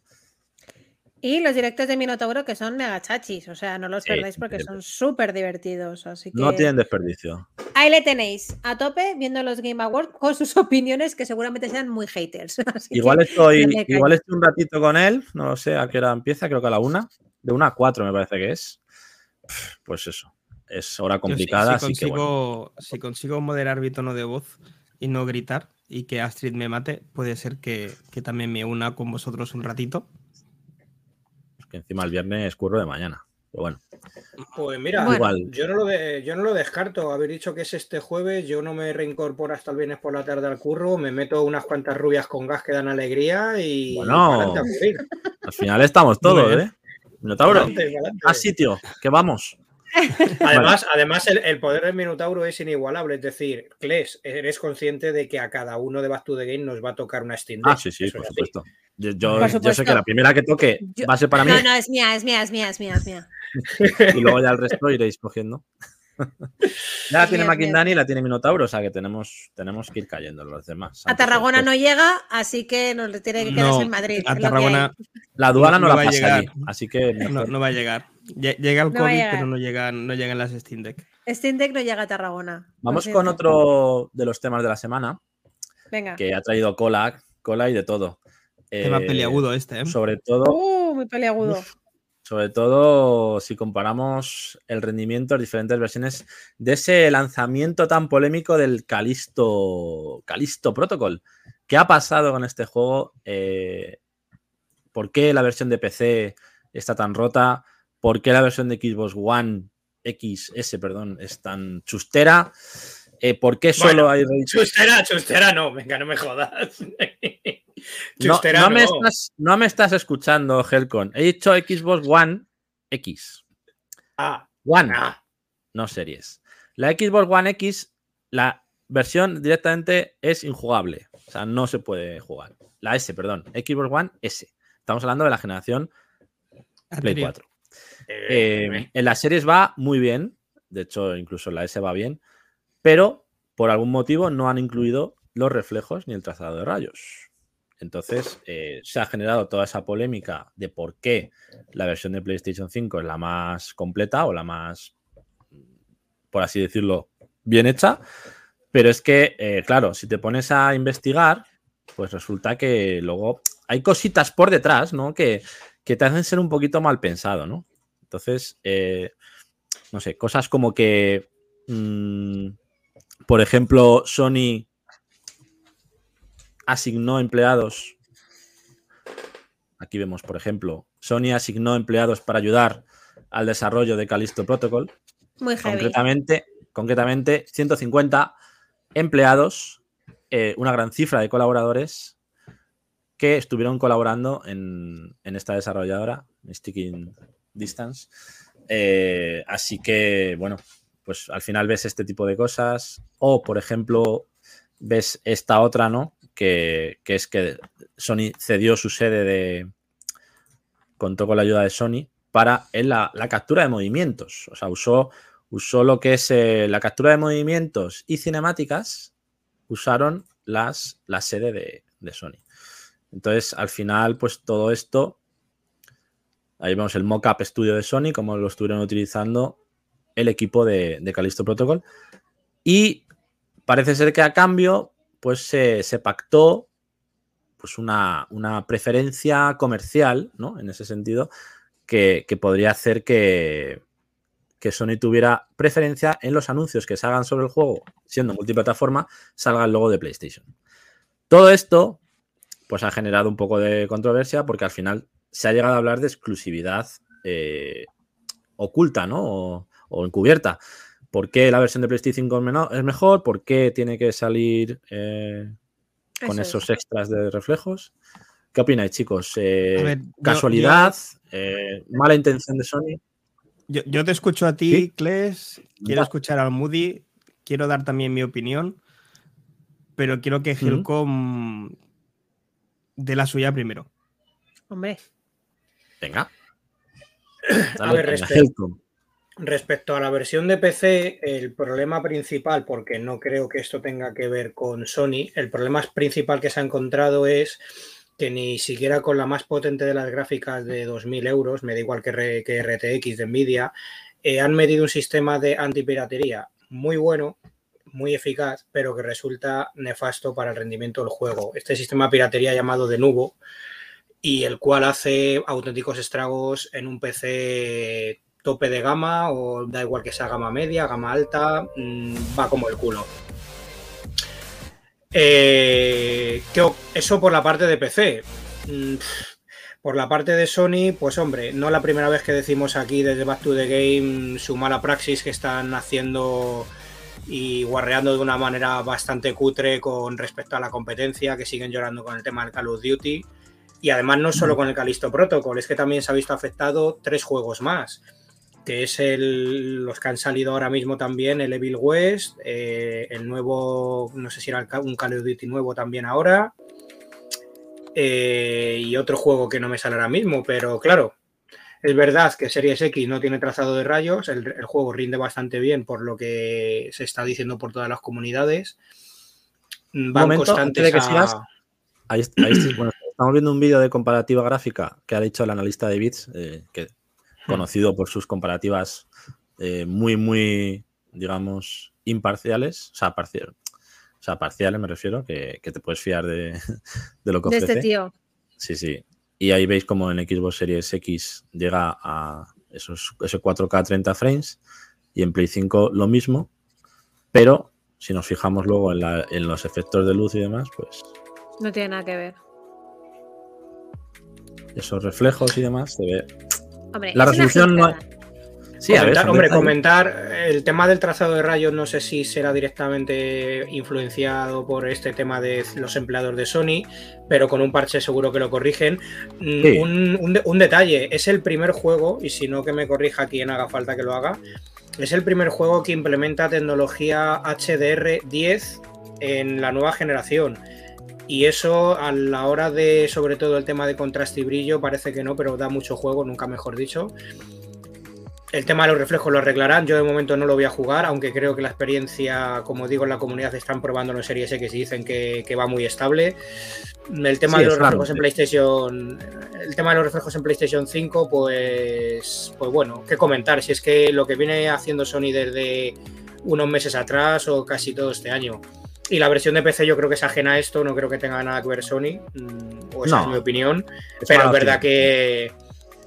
Y los directos de Minotauro que son mega chachis, o sea, no los Sí, perdáis porque son súper divertidos. Así que No tienen desperdicio. ahí le tenéis, a tope, viendo los Game Awards con sus opiniones que seguramente sean muy haters. Que Igual estoy, igual estoy un ratito con él, no lo sé a qué hora empieza, creo que a la una, de una a cuatro me parece que es. Pues eso, es hora sí, complicada, si, así que bueno. consigo, si consigo moderar mi tono de voz y no gritar y que Astrid me mate, puede ser que, que también me una con vosotros un ratito. que encima el viernes curro de mañana. Pero bueno, Pues mira, Bueno. igual. yo, no lo de- yo no lo descarto. Haber dicho que es este jueves, yo no me reincorporo hasta el viernes por la tarde al curro, me meto unas cuantas rubias con gas que dan alegría y. Bueno. Al final estamos todos. ¿eh? Minotauro, a sitio, que vamos. Además, además el, el poder del Minotauro es inigualable. Es decir, Kles, eres consciente de que a cada uno de Back to the Game nos va a tocar una Steam Deck. Ah, sí, sí, por supuesto. Yo, yo- Por yo sé que la primera que toque Yo- va a ser para mí No, no, es mía, es mía, es mía, es mía, es mía. y luego ya el resto iréis cogiendo. ya la tiene. Maquindani y la tiene Minotauro, o sea que tenemos, tenemos que ir cayendo los demás. A Tarragona no llega, así que nos tiene que quedarse No, en Madrid. a. Tarragona La aduana no, no la va a pasa llegar. allí, así que no, no va a llegar. Lle- Llega el No COVID, pero no llegan, no llegan las Steam Deck. Steam Deck no llega a Tarragona. Vamos con otro de los temas de la semana Venga. que ha traído cola, cola y de todo. Tema Eh, peliagudo este, ¿eh? Sobre todo, Uh, muy peliagudo. Uf. sobre todo si comparamos el rendimiento de diferentes versiones de ese lanzamiento tan polémico del Calisto, Calisto Protocol. ¿Qué ha pasado con este juego? Eh, ¿Por qué la versión de PC está tan rota? ¿Por qué la versión de Xbox One XS, perdón, es tan chustera? Eh, ¿Por qué solo Bueno, hay ray Chustera, chustera, no, venga, no me jodas. No, Chustera, no me no. estás, no me estás escuchando, Helcon. He dicho Xbox One X. Ah, One, ah. no series. La Xbox One X, la versión directamente es injugable. O sea, no se puede jugar. La S, perdón. Xbox One S. Estamos hablando de la generación Play Anterior. 4. Eh, Eh, en las series va muy bien. De hecho, incluso en la S va bien. Pero por algún motivo no han incluido los reflejos ni el trazado de rayos. Entonces, eh, se ha generado toda esa polémica de por qué la versión de PlayStation 5 es la más completa o la más, por así decirlo, bien hecha. Pero es que, eh, claro, si te pones a investigar, pues resulta que luego hay cositas por detrás, ¿no? Que, que te hacen ser un poquito mal pensado, ¿no? Entonces, eh, no sé, cosas como que, mm, por ejemplo, Sony asignó empleados. Aquí vemos, por ejemplo, Sony asignó empleados para ayudar al desarrollo de Callisto Protocol. Muy heavy. Concretamente, concretamente 150 empleados, eh, una gran cifra de colaboradores que estuvieron colaborando en, en esta desarrolladora, Sticking Distance. Eh, así que, bueno, pues al final ves este tipo de cosas. O, por ejemplo, ves esta otra, ¿no? Que, es que Sony cedió su sede de. Contó con la ayuda de Sony para la, la captura de movimientos. O sea, usó, usó lo que es eh, la captura de movimientos y cinemáticas. Usaron las, la sede de, de Sony. Entonces, al final, pues todo esto. Ahí vemos el mockup estudio de Sony, como lo estuvieron utilizando el equipo de, de Protocol. Y parece ser que a cambio, pues se, se pactó pues una, una, preferencia comercial, ¿no? En ese sentido, que, que podría hacer que, que, Sony tuviera preferencia en los anuncios que salgan sobre el juego, siendo multiplataforma, salga el logo de PlayStation. Todo esto, pues ha generado un poco de controversia porque al final se ha llegado a hablar de exclusividad eh, oculta, ¿no? O, o encubierta. ¿Por qué la versión de PlayStation 5 es mejor? ¿Por qué tiene que salir eh, con Eso esos es. extras de reflejos? ¿Qué opináis, chicos? Eh, ver, ¿Casualidad? Yo, yo... Eh, ¿Mala intención de Sony? Yo, yo te escucho a ti, ¿Sí? Kles. Quiero escuchar al Moody. Quiero dar también mi opinión. Pero quiero que Helcom mm -hmm. dé la suya primero. Hombre. Venga. Dale, a ver, respecto, respecto, a la versión de PC, el problema principal, porque no creo que esto tenga que ver con Sony, el problema principal que se ha encontrado es que ni siquiera con la más potente de las gráficas de 2.000 euros, me da igual que RTX de Nvidia, eh, han medido un sistema de antipiratería muy bueno, muy eficaz, pero que resulta nefasto para el rendimiento del juego. Este sistema de piratería llamado de Nubo, y el cual hace auténticos estragos en un PC tope de gama o da igual que sea gama media, gama alta, mmm, va como el culo. Eh, eso por la parte de PC. Mm, por la parte de Sony, pues hombre, no la primera vez que decimos aquí desde Back to the Game su mala praxis que están haciendo y guarreando de una manera bastante cutre con respecto a la competencia, que siguen llorando con el tema del Call of Duty. Y además no solo con el Calisto Protocol, es que también se ha visto afectado tres juegos más, que es el, los que han salido ahora mismo también, el Evil West, eh, el nuevo, no sé si era un Call of Duty nuevo también ahora, eh, y otro juego que no me sale ahora mismo, pero claro, es verdad que Series X no tiene trazado de rayos, el, el juego rinde bastante bien por lo que se está diciendo por todas las comunidades. Van momento, constantes de que a... sigas, ahí, ahí, bueno, Estamos viendo un vídeo de comparativa gráfica que ha dicho el analista de bits, eh, que conocido por sus comparativas eh, muy, muy, digamos, imparciales, o sea, parcial, o sea, parciales me refiero, que, que te puedes fiar de, de, lo que ofrece. De este tío. Sí, sí. Y ahí veis como en Xbox Series X llega a esos, ese 4K 30 frames y en Play 5 lo mismo, pero si nos fijamos luego en, la, en los efectos de luz y demás, pues... No tiene nada que ver esos reflejos y demás, se ve. Hombre, la resolución no. Sí, comentar, a ver, hombre, comentar el tema del trazado de rayos, no sé si será directamente influenciado por este tema de los empleados de Sony, pero con un parche seguro que lo corrigen. Mm, sí. Un, un, un, detalle, es el primer juego, y si no que me corrija quien haga falta que lo haga, es el primer juego que implementa tecnología HDR10 en la nueva generación. Y eso a la hora de, sobre todo el tema de contraste y brillo, parece que no, pero da mucho juego, nunca mejor dicho. El tema de los reflejos lo arreglarán, yo de momento no lo voy a jugar, aunque creo que la experiencia, como digo, en la comunidad están probando en Series X y dicen que, que va muy estable. El tema sí, de los claro, reflejos sí. en PlayStation, el tema de los reflejos en PlayStation 5, pues, pues bueno, qué comentar, si es que lo que viene haciendo Sony desde unos meses atrás o casi todo este año. Y la versión de PC yo creo que es ajena a esto, no creo que tenga nada que ver Sony, mm, o esa no, es mi opinión. Es pero es verdad que,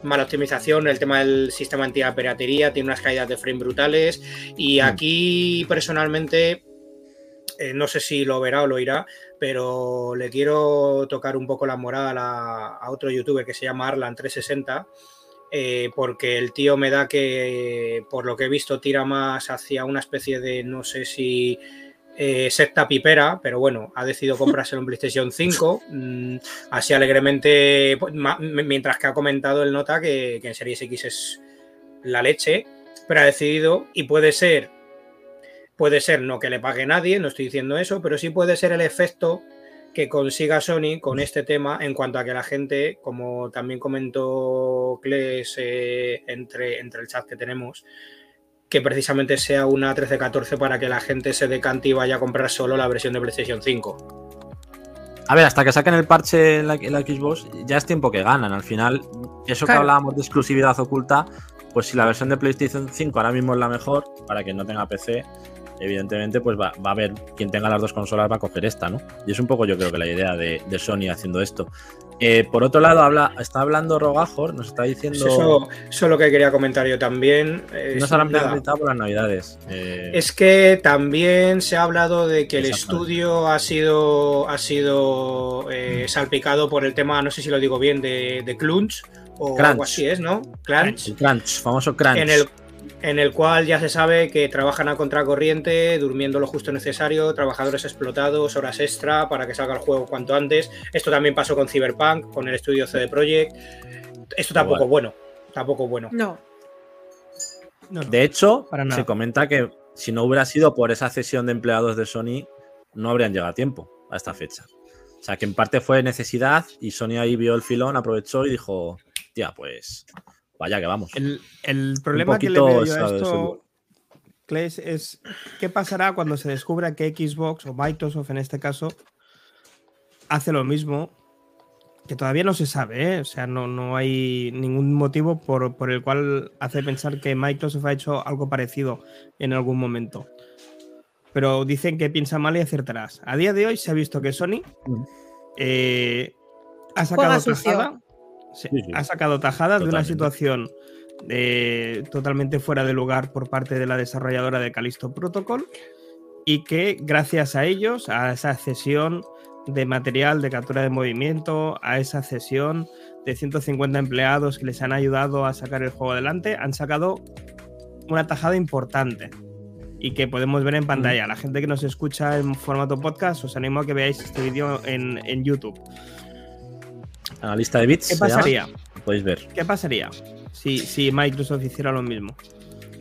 mala optimización, el tema del sistema antipiratería, tiene unas caídas de frame brutales. Y Mm. aquí, personalmente, eh, no sé si lo verá o lo irá, pero le quiero tocar un poco la moral a, a otro youtuber que se llama Arlan360. eh, porque el tío me da que, por lo que he visto, tira más hacia una especie de, no sé si eh, secta pipera, pero bueno, ha decidido comprárselo en PlayStation 5. mm, así alegremente, pues, mientras que ha comentado el nota que, que en Series X es la leche, pero ha decidido, y puede ser, puede ser no que le pague nadie, no estoy diciendo eso, pero sí puede ser el efecto que consiga Sony con este tema en cuanto a que la gente, como también comentó Kles eh, entre, entre el chat que tenemos, que precisamente sea una 1314 para que la gente se decante y vaya a comprar solo la versión de PlayStation 5. A ver, hasta que saquen el parche en la, en la Xbox, ya es tiempo que ganan. Al final, eso que hablábamos de exclusividad oculta, pues si la versión de PlayStation 5 ahora mismo es la mejor, para quien no tenga PC, evidentemente, pues va, va a haber quien tenga las dos consolas va a coger esta, ¿no? Y es un poco yo creo que la idea de, de Sony haciendo esto. Eh, por otro lado, habla, está hablando Rogajor, nos está diciendo. Pues Eso, eso es lo que quería comentar yo también. Eh, no por las navidades. Eh, Es que también se ha hablado de que el estudio ha sido, ha sido eh, salpicado por el tema, no sé si lo digo bien, de, de Crunch o Crunch. algo así es, ¿no? Crunch. el crunch, famoso crunch. En el, en el cual ya se sabe que trabajan a contracorriente, durmiendo lo justo necesario, trabajadores explotados, horas extra para que salga el juego cuanto antes. Esto también pasó con Cyberpunk, con el estudio CD Projekt. Esto tampoco es bueno. Tampoco es bueno. No. No, no. De hecho, Para nada. se comenta que si no hubiera sido por esa cesión de empleados de Sony, no habrían llegado a tiempo a esta fecha. O sea, que en parte fue necesidad y Sony ahí vio el filón, aprovechó y dijo, tía, pues vaya que vamos. El, el problema que le veo yo a esto, Kles, es qué pasará cuando se descubra que Xbox o Microsoft en este caso hace lo mismo, que todavía no se sabe, ¿eh? o sea, no, no hay ningún motivo por, por el cual hace pensar que Microsoft ha hecho algo parecido en algún momento. Pero dicen que piensa mal y acertarás. A día de hoy se ha visto que Sony Mm. eh, ha sacado sucio. Tajada, sí, Sí, sí. ha sacado tajada de una situación eh, totalmente fuera de lugar por parte de la desarrolladora de Callisto Protocol y que gracias a ellos, a esa cesión de material de captura de movimiento, a esa cesión de 150 empleados que les han ayudado a sacar el juego adelante, han sacado una tajada importante y que podemos ver en pantalla. La gente que nos escucha en formato podcast, os animo a que veáis este vídeo en, en YouTube. Analista de bits. ¿Qué pasaría? Podéis ver. ¿Qué pasaría si, si Microsoft hiciera lo mismo?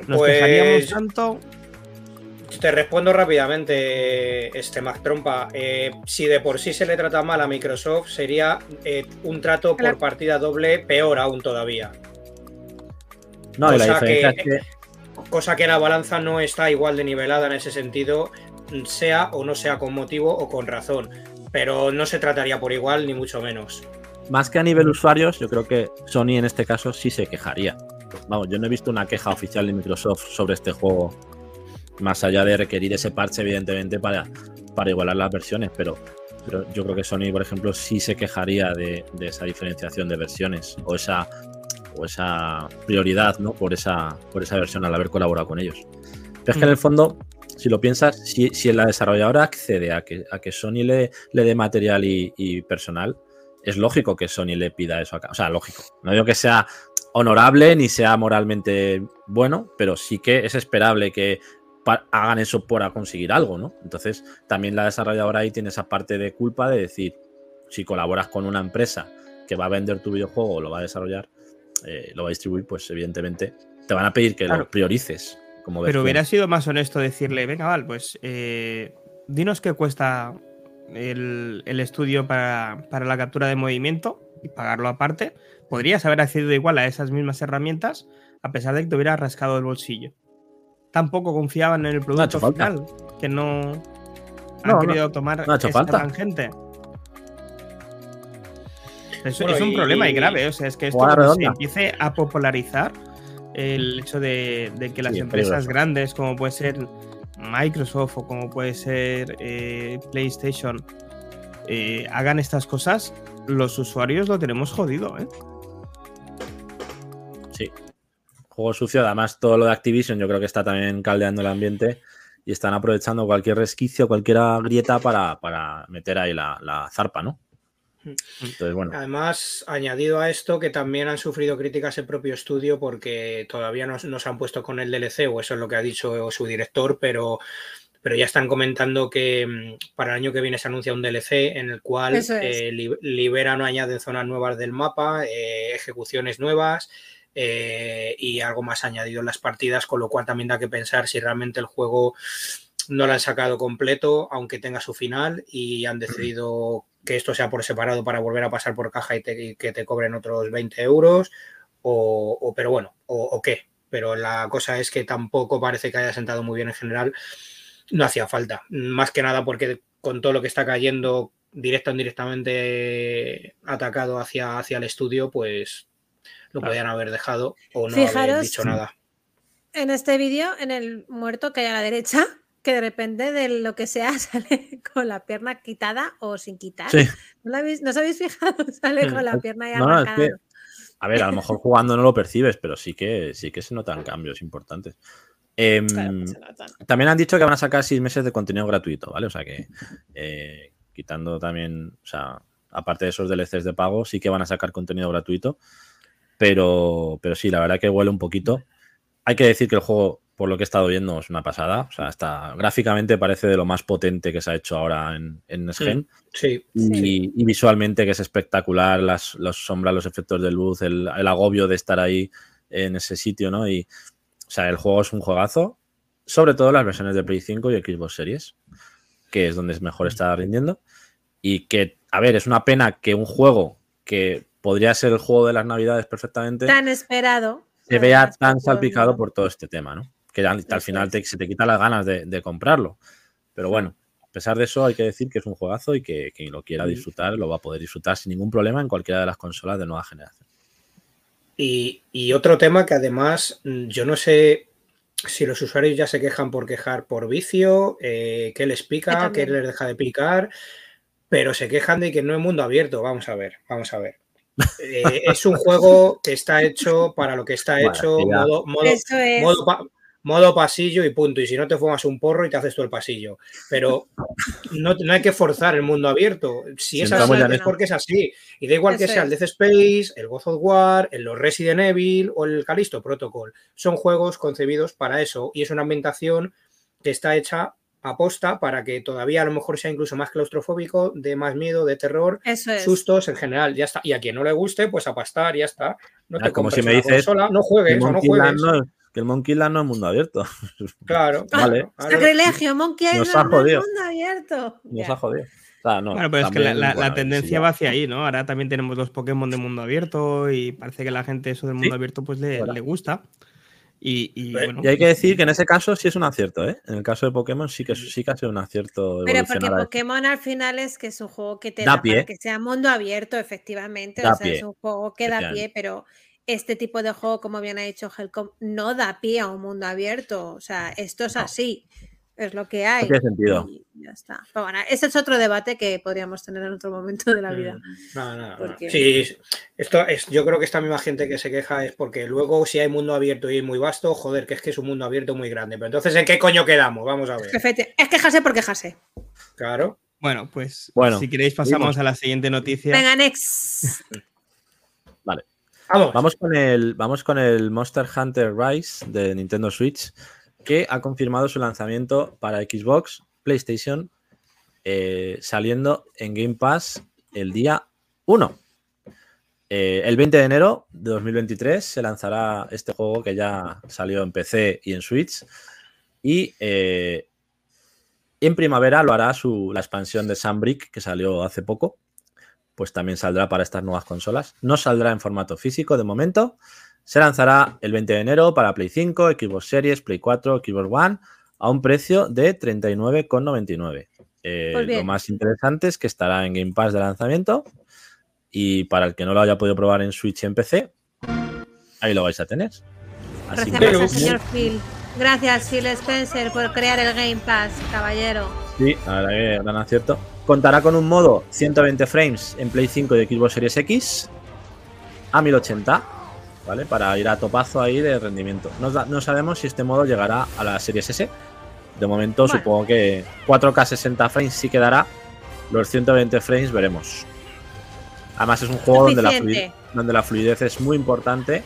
¿Nos Pues- quejaríamos tanto? Te respondo rápidamente, este Mac Trompa. Eh, si de por sí se le trata mal a Microsoft, sería eh, un trato por partida doble peor aún todavía. No, y la Cosa diferencia que- es que Cosa que la balanza no está igual de nivelada en ese sentido, sea o no sea con motivo o con razón. Pero no se trataría por igual, ni mucho menos. Más que a nivel usuarios, yo creo que Sony en este caso sí se quejaría. Vamos, yo no he visto una queja oficial de Microsoft sobre este juego, más allá de requerir ese parche, evidentemente, para, para igualar las versiones, pero, pero yo creo que Sony, por ejemplo, sí se quejaría de, de esa diferenciación de versiones o esa, o esa prioridad ¿no? por, esa, por esa versión al haber colaborado con ellos. Pero es que en el fondo, si lo piensas, si, si la desarrolladora accede a que, a que Sony le, le dé material y, y personal, es lógico que Sony le pida eso acá. O sea, lógico. No digo que sea honorable ni sea moralmente bueno, pero sí que es esperable que hagan eso para conseguir algo, ¿no? Entonces, también la desarrolladora ahí tiene esa parte de culpa de decir, si colaboras con una empresa que va a vender tu videojuego o lo va a desarrollar, eh, lo va a distribuir, pues evidentemente te van a pedir que Claro. lo priorices. Como Pero versión. hubiera sido más honesto decirle, venga, Val, pues eh, dinos qué cuesta el, el estudio para, para la captura de movimiento y pagarlo aparte. Podrías haber accedido igual a esas mismas herramientas a pesar de que te hubiera rascado el bolsillo. Tampoco confiaban en el producto falta. final, que no han No, no, querido tomar no ha hecho esa falta. tangente. Es, Bueno, es un y- problema y grave, o sea, es que esto se empiece a popularizar el hecho de, de que las Sí, empresas peligroso. grandes, como puede ser Microsoft o como puede ser eh, PlayStation, eh, hagan estas cosas, los usuarios lo tenemos jodido, ¿eh? Sí. Juego sucio, además todo lo de Activision yo creo que está también caldeando el ambiente y están aprovechando cualquier resquicio, cualquier grieta para, para meter ahí la, la zarpa, ¿no? Entonces, bueno. Además, añadido a esto, que también han sufrido críticas el propio estudio porque todavía no, no se han puesto con el DLC, o eso es lo que ha dicho su director, pero, pero ya están comentando que mm, para el año que viene se anuncia un DLC en el cual es. eh, li- liberan o añaden zonas nuevas del mapa, eh, ejecuciones nuevas. eh, y algo más añadido en las partidas, con lo cual también da que pensar si realmente el juego no lo han sacado completo, aunque tenga su final, y han decidido que esto sea por separado para volver a pasar por caja y, te- y que te cobren otros 20 euros, o, o- pero bueno, o, o qué. Pero la cosa es que tampoco parece que haya sentado muy bien en general. No hacía falta. Más que nada porque con todo lo que está cayendo directa o indirectamente atacado hacia, hacia el estudio, pues lo Claro. podían haber dejado o no Fijaros- haber dicho nada. En este vídeo, en el muerto que hay a la derecha, que de repente de lo que sea sale con la pierna quitada o sin quitar. Sí. ¿No, la habéis, ¿no os habéis fijado? Sale con la pierna ya No, es que- A ver, a lo mejor jugando no lo percibes, pero sí que sí que se notan cambios importantes. Em, Claro, también han dicho que van a sacar seis meses de contenido gratuito, ¿vale? O sea que eh, quitando también, o sea, aparte de esos DLCs de pago, sí que van a sacar contenido gratuito. Pero, pero sí, la verdad que huele un poquito. Hay que decir que el juego, por lo que he estado viendo, es una pasada. O sea, está, gráficamente parece de lo más potente que se ha hecho ahora en, en Next Sí. Y, y visualmente que es espectacular, las, las sombras, los efectos de luz, el, el agobio de estar ahí en ese sitio, ¿no? Y, o sea, el juego es un juegazo, sobre todo las versiones de Play 5 y Xbox Series, que es donde mejor está rindiendo. Y que, a ver, es una pena que un juego que podría ser el juego de las Navidades perfectamente Tan esperado. se vea tan salpicado por todo este tema, ¿no? Que al, final te- se te quita las ganas de, de comprarlo. Pero bueno, a pesar de eso, hay que decir que es un juegazo y que quien lo quiera disfrutar lo va a poder disfrutar sin ningún problema en cualquiera de las consolas de nueva generación. Y, y otro tema que además mm, yo no sé si los usuarios ya se quejan por quejar por vicio, eh, qué les pica, qué les deja de picar, pero se quejan de que no es mundo abierto. Vamos a ver, vamos a ver. Eh, es un juego que está hecho para lo que está Bueno, hecho, modo, es. modo, pa- modo pasillo y punto. Y si no te fumas un porro y te haces tú el pasillo. Pero no, no hay que forzar el mundo abierto. Si es así, es porque es así. Y da igual que sea el. Death Space, el God of War, el los Resident Evil o el Callisto Protocol. Son juegos concebidos para eso. Y es una ambientación que está hecha aposta para que todavía a lo mejor sea incluso más claustrofóbico, de más miedo, de terror, Eso es. sustos en general. Ya está. Y a quien no le guste, pues a pastar, ya está. No Ah, te como si me dices consola, no juegues o no juegues. Que el Monkey Island no es mundo abierto. Claro, Vale. Sacrilegio, Monkey Nos Island, no es mundo abierto. Nos ha jodido. O sea, no, Bueno, pero es que la, tendencia sí, va hacia ahí, ¿no? Ahora también tenemos los Pokémon de mundo abierto y parece que la gente eso del mundo Sí, abierto pues le, gusta. Y, y, bueno, Y hay que decir que en ese caso sí es un acierto, ¿eh? En el caso de Pokémon sí que, sí que ha sido un acierto Pero porque. Pokémon al final es que es un juego que te Da da, pie. para que sea mundo abierto, efectivamente. Da o sea, pie, es un juego que da pie, pero este tipo de juego, como bien ha dicho Helcom, no da pie a un mundo abierto. O sea, esto es No. así. Es lo que hay. tiene sentido. y ya está. Pero bueno, ese es otro debate que podríamos tener en otro momento de la vida. No, no, no. Porque- Sí, esto es, yo creo que esta misma gente que se queja es porque luego si hay mundo abierto y es muy vasto, joder, que es que es un mundo abierto muy grande. Pero entonces, ¿en qué coño quedamos? Vamos a ver. Efecti- Es quejarse por quejarse. Claro. bueno, pues Bueno, si queréis pasamos a la siguiente noticia. Venga, next. Vamos. Vamos con el, vamos con el Monster Hunter Rise de Nintendo Switch, que ha confirmado su lanzamiento para Xbox, PlayStation, eh, saliendo en Game Pass el día 1. Eh, el 20 de enero de 2023 se lanzará este juego que ya salió en PC y en Switch. Y eh, en primavera lo hará su, la expansión de Sunbrick, que salió hace poco. Pues también saldrá para estas nuevas consolas. No saldrá en formato físico de momento. Se lanzará el 20 de enero para Play 5, Xbox Series, Play 4, Xbox One a un precio de 39,99. Eh, Pues lo más interesante es que estará en Game Pass de lanzamiento y para el que no lo haya podido probar en Switch y en PC, ahí lo vais a tener. Así Gracias que, al Pero- señor Phil. Gracias, Phil Spencer, por crear el Game Pass, caballero. sí, que gran acierto. Contará con un modo 120 frames en Play 5 y Xbox Series X a 1080 ¿vale? Para ir a topazo ahí de rendimiento. No, no sabemos si este modo llegará a la Series S. De momento Bueno. supongo que 4K 60 frames sí quedará. Los 120 frames veremos. Además es un juego donde la, fluidez, donde la fluidez es muy importante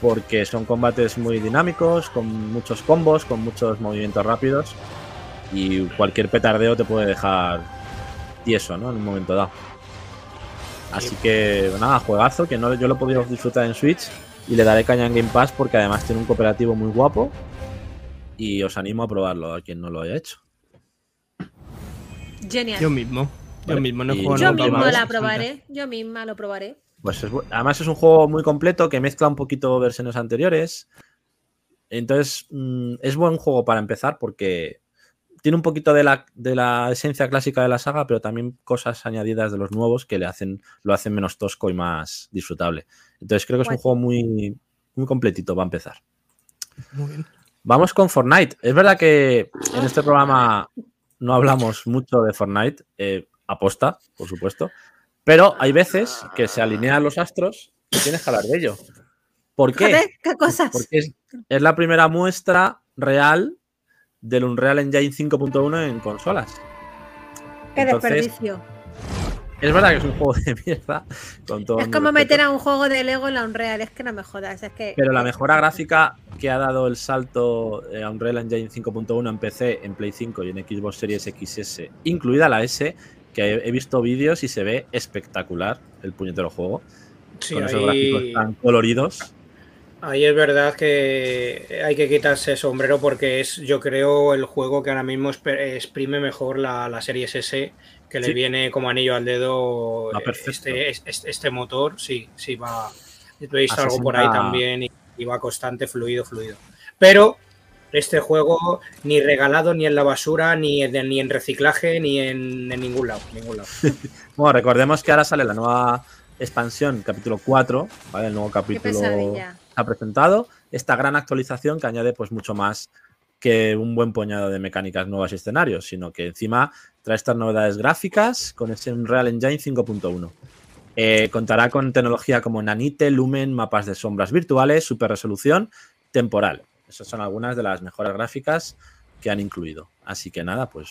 porque son combates muy dinámicos, con muchos combos, con muchos movimientos rápidos y cualquier petardeo te puede dejar tieso, ¿no? En un momento dado. Así que nada, juegazo, que no, yo lo he podido disfrutar en Switch y le daré caña en Game Pass porque además tiene un cooperativo muy guapo y os animo a probarlo a quien no lo haya hecho. Genial. Yo mismo. Yo mismo no juego Yo mismo la probaré. Yo misma lo probaré. Pues es además es un juego muy completo que mezcla un poquito versiones anteriores. Entonces mm, es buen juego para empezar porque tiene un poquito de la, de la esencia clásica de la saga, pero también cosas añadidas de los nuevos que le hacen, lo hacen menos tosco y más disfrutable. Entonces creo que es un Guay. juego muy, muy completito para empezar. Muy bien. Vamos con Fortnite. Es verdad que en este programa no hablamos mucho de Fortnite, eh, aposta, por supuesto, pero hay veces que se alinean los astros y tienes que hablar de ello. ¿Por qué? Qué cosas. Porque es, es la primera muestra real del Unreal Engine 5.1 en consolas. Qué Entonces, desperdicio. Es verdad que es un juego de mierda. Con todo Es como meter a un juego de Lego en la Unreal. Es que no me jodas. Es que. Pero la mejora gráfica que ha dado el salto eh, a Unreal Engine 5.1 en PC, en Play 5 y en Xbox Series XS, incluida la S, que he, visto vídeos y se ve espectacular el puñetero juego. Sí, con esos gráficos tan coloridos. Ahí es verdad que hay que quitarse el sombrero porque es, yo creo, el juego que ahora mismo exprime mejor la, la serie S, que le viene como anillo al dedo perfecto. este, este, este motor. Sí, sí, va. A algo por ahí 60. también y, y va constante, fluido, fluido. Pero este juego ni regalado, ni en la basura, ni en, ni en reciclaje, ni en, en ningún lado. Ningún lado. Bueno, recordemos que ahora sale la nueva expansión, capítulo 4, ¿vale? El nuevo Qué capítulo pesadilla. Ha presentado. Esta gran actualización que añade pues mucho más que un buen puñado de mecánicas nuevas y escenarios, sino que encima trae estas novedades gráficas con ese Unreal Engine 5.1. Eh, contará con tecnología como Nanite, Lumen, mapas de sombras virtuales, super resolución, temporal. Esas son algunas de las mejores gráficas que han incluido. Así que nada, pues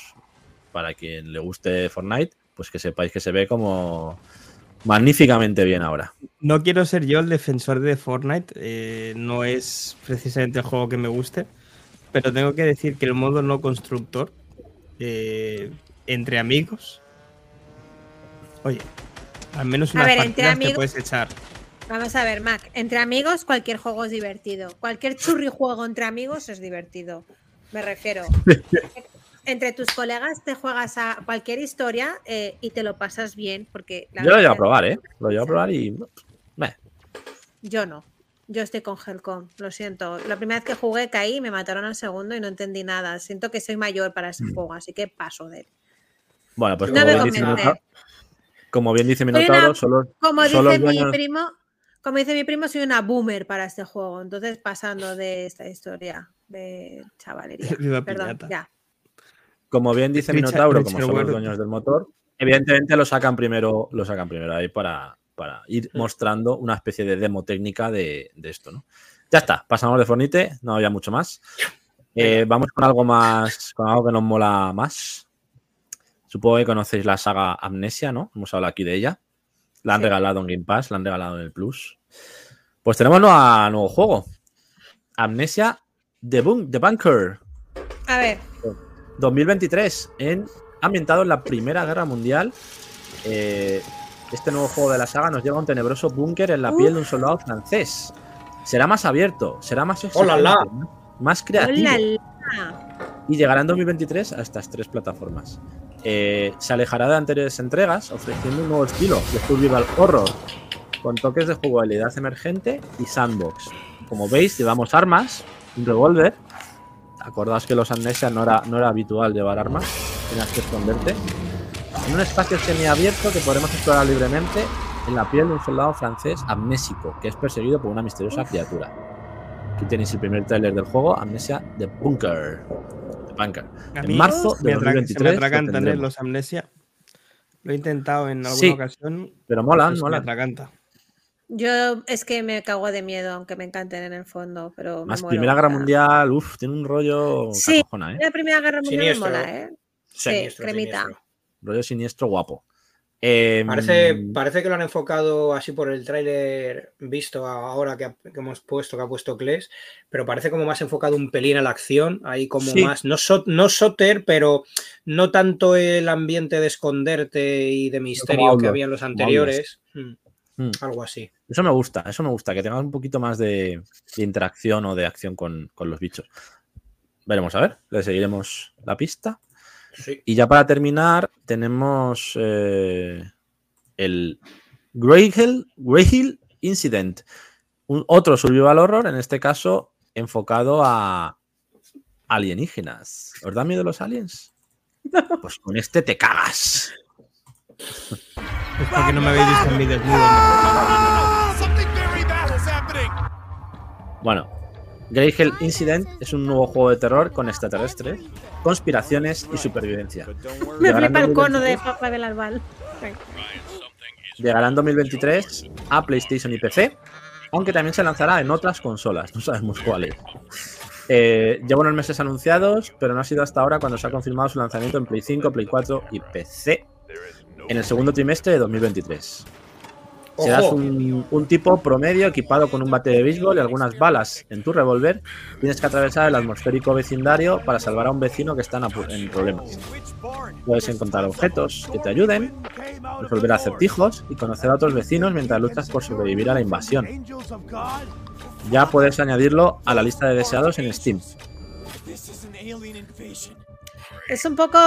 para quien le guste Fortnite, pues que sepáis que se ve como magníficamente bien ahora. No quiero ser yo el defensor de Fortnite, eh, no es precisamente el juego que me guste, pero tengo que decir que el modo no constructor eh, entre amigos, oye, al menos unas ver, partidas te amigos- puedes echar. Vamos a ver, Mac. Entre amigos, cualquier juego es divertido. Cualquier churri juego entre amigos es divertido. Me refiero. entre tus colegas te juegas a cualquier historia eh, y te lo pasas bien. Porque la Yo lo llevo a probar, ¿eh? Lo llevo a probar y... meh. Yo no. Yo estoy con Helcom, lo siento. La primera vez que jugué caí, me mataron al segundo y no entendí nada. Siento que soy mayor para ese Mm. juego, así que paso de él. Bueno, pues No como bien, dice. Minotauro, como bien dice Soy Minotauro, una- solo, Como solo dice mi primo, como dice mi primo, soy una boomer para este juego. Entonces, pasando de esta historia de chavalería. Perdón, ya. Como bien dice Richard- Minotauro, como son los dueños del motor, evidentemente lo sacan primero, lo sacan primero ahí para, para ir mostrando una especie de demo técnica de, de esto, ¿no? Ya está, pasamos de Fornite, no había mucho más. Eh, vamos con algo más, con algo que nos mola más. Supongo que conocéis la saga Amnesia, ¿no? Hemos hablado aquí de ella. La han Sí. regalado en Game Pass, la han regalado en el Plus. Pues tenemos nuevo juego. Amnesia The, Bun- The Bunker. A ver, 2023, en, ambientado en la Primera Guerra Mundial. Eh, este nuevo juego de la saga nos lleva a un tenebroso búnker en la piel de un soldado francés. Será más abierto, será más ¡Hola, la! exigente, más creativo hola, la. y llegará en 2023 a estas tres plataformas. Eh, se alejará de anteriores entregas, ofreciendo un nuevo estilo de survival horror, con toques de jugabilidad emergente y sandbox. Como veis, llevamos armas, un revólver. Acordaos que los Amnesia no era, no era habitual llevar armas, tenías que esconderte. En un espacio semiabierto que podremos explorar libremente en la piel de un soldado francés amnésico, que es perseguido por una misteriosa criatura. Aquí tenéis el primer tráiler del juego, Amnesia The Bunker. The Bunker. En marzo de atra- 2023 Se me lo atragantan ¿eh? los amnesia. Lo he intentado en alguna Sí, ocasión. Pero molan, pues me molan. atraganta. Yo es que me cago de miedo, aunque me encanten en el fondo, pero me Más muero, Primera Guerra. Mundial, uff, tiene un rollo Sí. ¿eh? La Primera Guerra Mundial Siniestro. me mola, ¿eh? Sí, cremita. siniestro. Rollo siniestro guapo. Eh, Parece, mm, parece que lo han enfocado así por el tráiler visto ahora que, ha- que hemos puesto, que ha puesto Kles, pero parece como más enfocado un pelín a la acción, ahí como Sí. más, no, so- no soter, pero no tanto el ambiente de esconderte y de misterio que había en los anteriores. Mm, Mm. Algo así. Eso me gusta, eso me gusta, que tengas un poquito más de, de interacción o de acción con, con los bichos. Veremos a ver, le seguiremos la pista. Sí. Y ya para terminar, tenemos eh, el Grey Hill, Grey Hill Incident, un, otro survival horror, en este caso enfocado a alienígenas. ¿Os da miedo los aliens? Pues con este te cagas. Es porque no me habéis visto en mi desnudo. Bueno, Grey Hill Incident es un nuevo juego de terror con extraterrestres, conspiraciones y supervivencia. Me flipa el cono 2023. de Papa del Albal. Llegará en 2023 a PlayStation y PC, aunque también se lanzará en otras consolas, no sabemos cuáles. Eh, lleva unos meses anunciados, pero no ha sido hasta ahora cuando se ha confirmado su lanzamiento en Play 5, Play 4 y PC en el segundo trimestre de 2023. Serás un, un tipo promedio equipado con un bate de béisbol y algunas balas en tu revólver. Tienes que atravesar el atmosférico vecindario para salvar a un vecino que está en problemas. Puedes encontrar objetos que te ayuden, resolver acertijos y conocer a otros vecinos mientras luchas por sobrevivir a la invasión. Ya puedes añadirlo a la lista de deseados en Steam. Es un poco.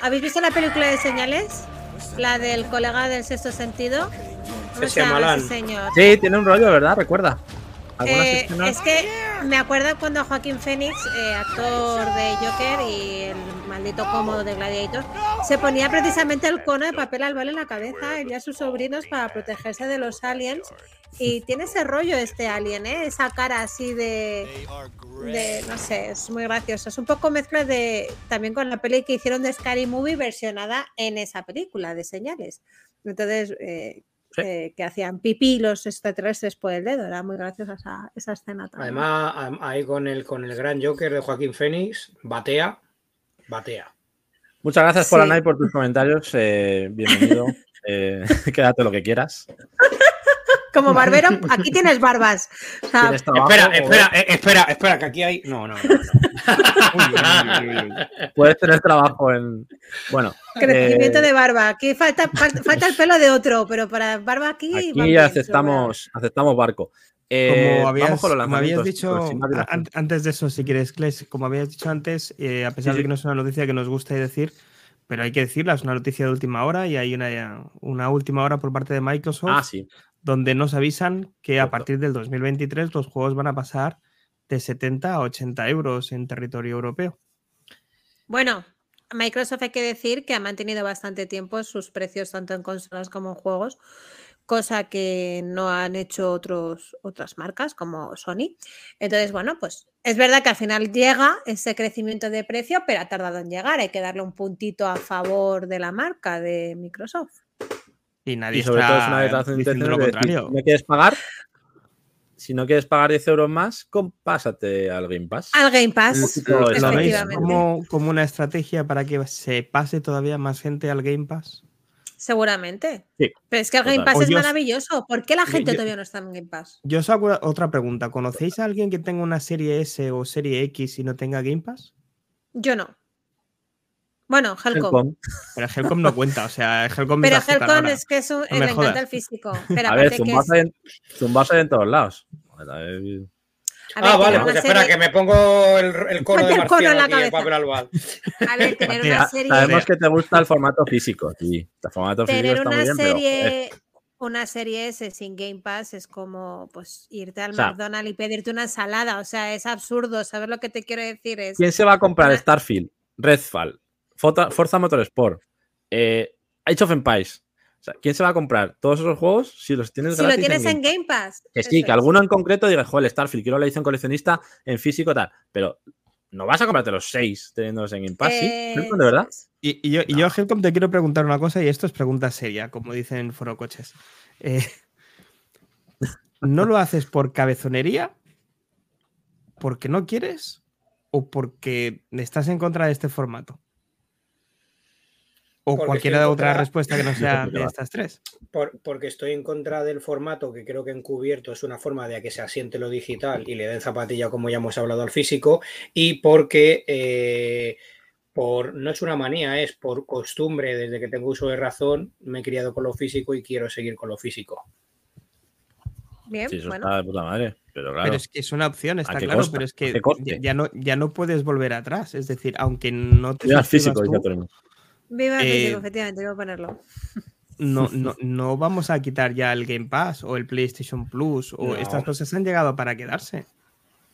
¿Habéis visto la película de señales? La del colega del sexto sentido. ¿Cómo Ese se llama Amalán. ese señor? Sí, tiene un rollo, ¿verdad? Recuerda. Algunas Eh, escenas- es que me acuerdo cuando Joaquín Phoenix, eh, actor de Joker y el maldito cómodo de Gladiator, se ponía precisamente el cono de papel albal en la cabeza él y a sus sobrinos para protegerse de los aliens. Y tiene ese rollo este alien, ¿eh? esa cara así de, de, no sé, es muy gracioso. Es un poco mezcla de también con la peli que hicieron de Scary Movie versionada en esa película de señales. Entonces, eh, Sí. eh, que hacían pipí los extraterrestres por el dedo. Era muy graciosa esa, esa escena también. Además, ahí con el, con el gran Joker de Joaquín Phoenix, batea, batea. Muchas gracias, Sí. por Polanay, por tus comentarios. eh, bienvenido. Eh, quédate lo que quieras. Como barbero, aquí tienes barbas. O sea, Tienes trabajo, Espera, espera, eh, espera, espera, que aquí hay. No, no, no. Puedes tener trabajo en. Bueno, crecimiento eh, de barba. Aquí falta, falta, falta el pelo de otro, pero para barba aquí. aquí bien, aceptamos, aceptamos barco. Eh, Como habías, vamos con los como habías lanzamientos, dicho an- antes de eso, si quieres, Kles, como habías dicho antes, eh, a pesar Sí, de que no es una noticia que nos gusta decir, pero hay que decirla, es una noticia de última hora y hay una, una última hora por parte de Microsoft Ah, sí. Donde nos avisan que a partir del 2023 los juegos van a pasar de 70 a 80 euros en territorio europeo. Bueno, Microsoft hay que decir que ha mantenido bastante tiempo sus precios tanto en consolas como en juegos, cosa que no han hecho otros, otras marcas como Sony. Entonces, bueno, pues es verdad que al final llega ese crecimiento de precio, pero ha tardado en llegar. Hay que darle un puntito a favor de la marca de Microsoft. Y nadie Y sobre todo es está una declaración de diciendo intenciones lo de decir, contrario. si no quieres pagar, si no quieres pagar 10 euros más, pásate al Game Pass. Al Game Pass, Lo- lo ¿Lo veis efectivamente. como, como una estrategia para que se pase todavía más gente al Game Pass? Seguramente. Sí, Pero es que el Game total. Pass es maravilloso. ¿Por qué la gente yo- todavía no está en Game Pass? Yo os hago otra pregunta. ¿Conocéis a alguien que tenga una serie S o serie X y no tenga Game Pass? Yo no. Bueno, Helcom. Helcom. Pero Helcom no cuenta, o sea, Helcom Pero es Helcom es que es un- No me encanta jodas. el físico. Pero A ver, aparte que zumbas es- hay, en, en todos lados. A ver, Ah, vale, pues espera, serie- que me pongo el, el cono de el cono en la aquí, el cabeza. A ver, tener una serie, Sabemos que te gusta el formato físico, sí. El formato físico tener está muy una bien, pero. joder, serie, una serie S sin Game Pass es como pues irte al O sea, McDonald's y pedirte una ensalada. O sea, es absurdo. ¿Sabes lo que te quiero decir? Es ¿Quién se va a comprar Starfield, Redfall, Forza Motorsport, eh, Age of Empires? O sea, ¿quién se va a comprar todos esos juegos si los tienes si lo tienes en en Game Pass. Que sí, eso que es. alguno en concreto diga, joder, Starfield, quiero la edición coleccionista en físico tal, pero no vas a comprarte los seis teniéndolos en Game Pass, ¿sí? Eh, ¿De verdad? Y, y yo, y yo, Helcom, te quiero preguntar una cosa, y esto es pregunta seria, como dicen Foro Coches. Eh, ¿no lo haces por cabezonería? ¿Porque no quieres? ¿O porque estás en contra de este formato? ¿O Porque cualquiera otra contra- respuesta que no sea de estas tres? Por- porque estoy en contra del formato que creo que encubierto es una forma de a que se asiente lo digital y le den zapatilla, como ya hemos hablado, al físico, y porque eh, por no es una manía, es por costumbre, desde que tengo uso de razón, me he criado con lo físico y quiero seguir con lo físico. Bien, Sí, eso bueno. está de puta madre. Pero claro. Pero es que es una opción, está claro, costa? pero es ¿A que ya, ya no, ya no puedes volver atrás. Es decir, aunque no te suscribas físico, tú, Antonio. Viva el Eh, físico, efectivamente, voy a ponerlo. no, no, no vamos a quitar ya el Game Pass o el PlayStation Plus o No. estas cosas han llegado para quedarse.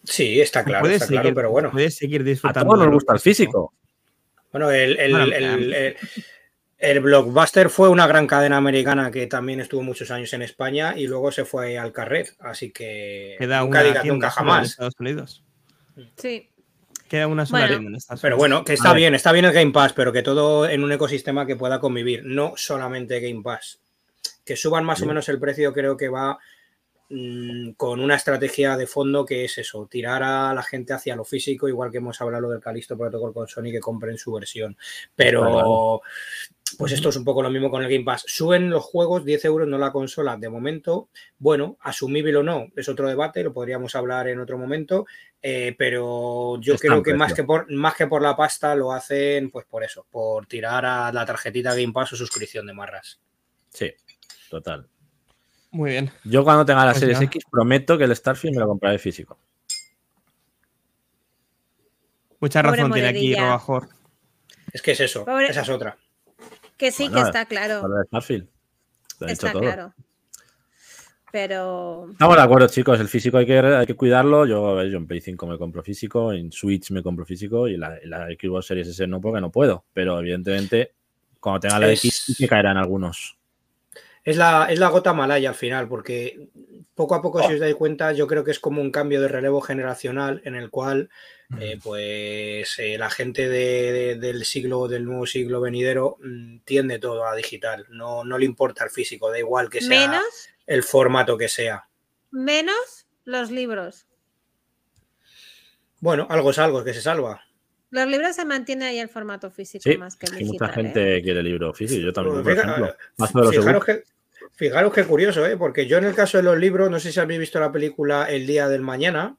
Sí, está claro, puedes está seguir, claro, pero bueno. Puedes seguir A disfrutando. todos de nos gusta el físico. Bueno, el, el- Bueno, el- el- el Blockbuster fue una gran cadena americana que también estuvo muchos años en España y luego se fue al Carret, así que Queda nunca una digas nunca jamás. Estados Unidos. Sí. Queda una sola Bueno. en Estados Pero bueno, que está bien, está bien el Game Pass, pero que todo en un ecosistema que pueda convivir, no solamente Game Pass. Que suban más o menos el precio, creo que va mm, con una estrategia de fondo que es eso, tirar a la gente hacia lo físico, igual que hemos hablado del Callisto Protocol con Sony, que compren su versión. Pero Claro. Pues esto es un poco lo mismo con el Game Pass. Suben los juegos 10 euros, no la consola. De momento, bueno, asumible o no, es otro debate, lo podríamos hablar en otro momento. eh, pero yo Está creo que más que, por, más que por la pasta lo hacen pues por eso, por tirar a la tarjetita Game Pass o suscripción de marras. Sí, total. Muy bien. Yo cuando tenga la Pues Series ya. X prometo que el Starfield me lo compraré físico. Mucha Pobre razón tiene aquí. Robajor. Es que es eso, Pobre- esa es otra. Que sí, Bueno, que está claro. Lo he Está todo. claro. Pero. Estamos de acuerdo, chicos. El físico hay que, hay que cuidarlo. Yo, a ver, yo en Play 5 me compro físico, en Switch me compro físico y la, la Xbox Series S no porque no puedo. Pero evidentemente, cuando tenga la Es- X, sí que caerán algunos. Es la, es la gota malaya al final, porque poco a poco, si Oh. os dais cuenta, yo creo que es como un cambio de relevo generacional en el cual, eh, pues, eh, la gente de- de- del siglo, del nuevo siglo venidero, mm, tiende todo a digital. No, no le importa el físico, da igual que sea Menos, el formato que sea. menos los libros. Bueno, algo es algo, que se salva. Los libros se mantiene ahí el formato físico Sí, más que el y digital. mucha ¿eh? gente quiere libro físico. Yo también, por Fija- ejemplo. Los Fijaros que, fijaros qué curioso, ¿eh? porque yo en el caso de los libros, no sé si habéis visto la película El Día del Mañana,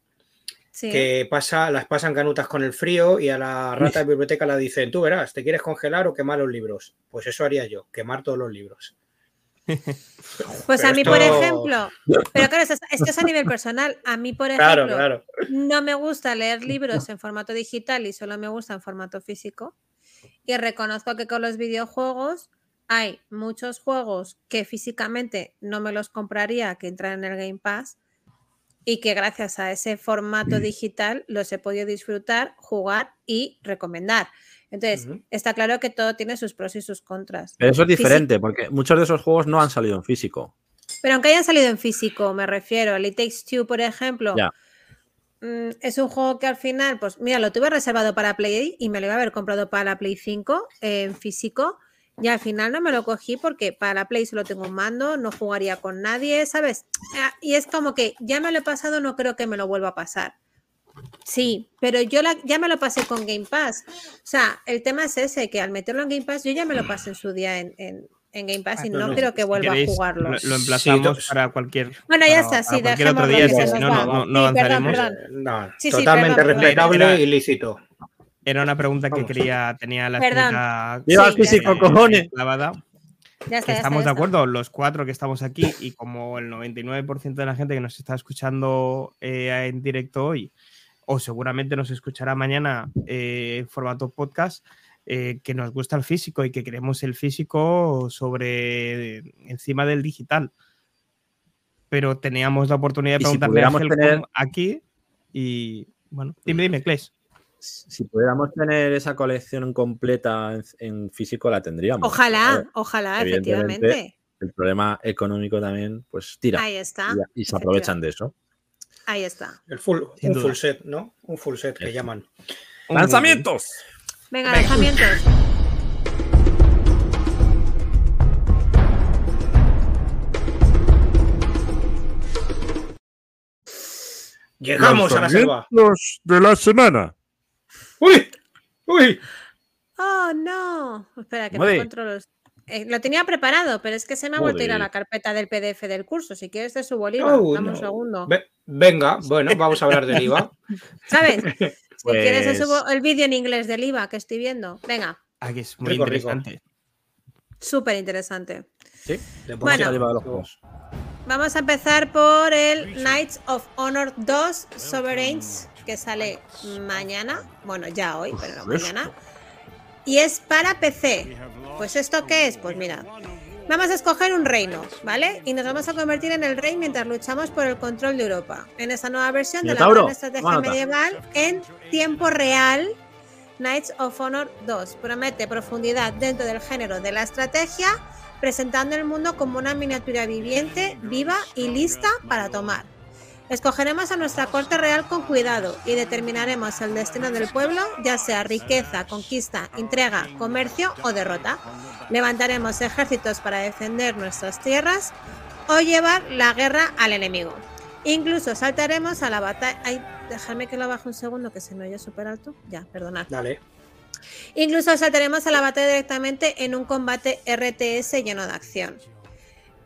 Sí. que pasa, las pasan canutas con el frío y a la rata de biblioteca la dicen, tú verás, ¿te quieres congelar o quemar los libros? Pues eso haría yo, quemar todos los libros. Pues Pero a mí, por ejemplo, pero claro, esto es, esto es a nivel personal. A mí, por Claro, ejemplo, claro. no me gusta leer libros en formato digital y solo me gusta en formato físico. Y reconozco que con los videojuegos hay muchos juegos que físicamente no me los compraría, que entran en el Game Pass, y que gracias a ese formato digital los he podido disfrutar, jugar y recomendar. Entonces, está claro que todo tiene sus pros y sus contras. Pero eso es Físico- diferente, porque muchos de esos juegos no han salido en físico. Pero aunque hayan salido en físico, me refiero, el It Takes Two, por ejemplo, mm, es un juego que al final, pues mira, lo tuve reservado para Play y me lo iba a haber comprado para la Play 5 eh, en físico. Y al final no me lo cogí porque para la Play solo tengo un mando, no jugaría con nadie, ¿sabes? Ah, Y es como que ya me lo he pasado, no creo que me lo vuelva a pasar. Sí, pero yo la- ya me lo pasé con Game Pass. O sea, el tema es ese, que al meterlo en Game Pass, yo ya me lo pasé en su día en, en- en Game Pass y no, no, no, creo que vuelva queréis, a jugarlo. Lo, lo emplazamos Sí, para cualquier. Bueno, ya está, para sí, otro día, que se nos no, va. no, no Sí, perdón, avanzaremos. perdón. No, Sí, sí, totalmente respetable e ilícito. Era una pregunta que Vamos. quería, tenía la Perdón. ¡Viva Sí, físico, ya cojones! clavada. Ya está, que ya estamos está, de acuerdo, los cuatro que estamos aquí y como el 99% de la gente que nos está escuchando eh, en directo hoy, o seguramente nos escuchará mañana eh, en formato podcast, eh, que nos gusta el físico y que queremos el físico sobre encima del digital. Pero teníamos la oportunidad de Y si preguntarle a tener- aquí y bueno, dime, dime, Claes. Si pudiéramos tener esa colección completa en, en físico, la tendríamos. Ojalá, ojalá, evidentemente, efectivamente. El problema económico también, pues tira. Ahí está. y, y se aprovechan de eso. Ahí está. El full, Sin un duda. full set, ¿no? Un full set que llaman. ¡Lanzamientos! Venga, lanzamientos. Llegamos a la selva. Lanzamientos de la semana. ¡Uy! ¡Uy! Oh, no. Espera, que Modi. me encuentro los. Eh, lo tenía preparado, pero es que se me ha vuelto a ir a la carpeta del PDF del curso. Si quieres, te subo el IVA. Oh, Dame un no. segundo. Ve- venga, bueno, vamos a hablar del IVA. ¿Sabes? Si quieres, te Pues- subo el vídeo en inglés del IVA que estoy viendo. Venga, Aquí es muy Rico, rico. interesante. súper interesante. Sí, Le Bueno. de los juegos. Vamos a empezar por el Knights of Honor 2 Sovereigns, que sale mañana. Bueno, ya hoy, pero no mañana. Y es para PC. Pues esto qué es? Pues mira, vamos a escoger un reino, ¿vale? Y nos vamos a convertir en el rey mientras luchamos por el control de Europa. En esta nueva versión de la gran estrategia medieval en tiempo real. Knights of Honor 2 promete profundidad dentro del género de la estrategia, presentando el mundo como una miniatura viviente, viva y lista para tomar. Escogeremos a nuestra corte real con cuidado y determinaremos el destino del pueblo, ya sea riqueza, conquista, entrega, comercio o derrota. Levantaremos ejércitos para defender nuestras tierras o llevar la guerra al enemigo. Incluso saltaremos a la batalla. Dejadme que lo baje un segundo, que se me oye súper alto. Ya, perdonad. Dale. Incluso saltaremos a la batalla directamente en un combate RTS lleno de acción.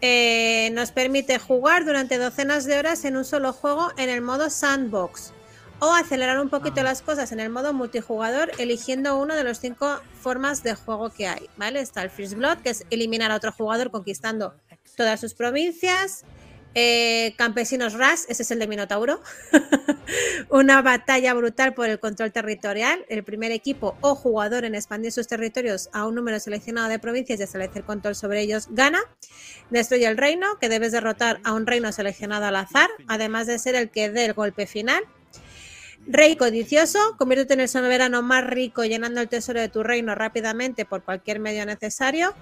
Eh, nos permite jugar durante docenas de horas en un solo juego en el modo sandbox o acelerar un poquito las cosas en el modo multijugador eligiendo uno de los cinco formas de juego que hay, ¿vale? Está el First Blood, que es eliminar a otro jugador conquistando todas sus provincias. Eh, Campesinos Ras, ese es el de Minotauro. Una batalla brutal por el control territorial. El primer equipo o jugador en expandir sus territorios a un número seleccionado de provincias y establecer control sobre ellos gana. Destruye el reino, que debes derrotar a un reino seleccionado al azar, además de ser el que dé el golpe final. Rey codicioso, conviértete en el soberano más rico llenando el tesoro de tu reino rápidamente por cualquier medio necesario.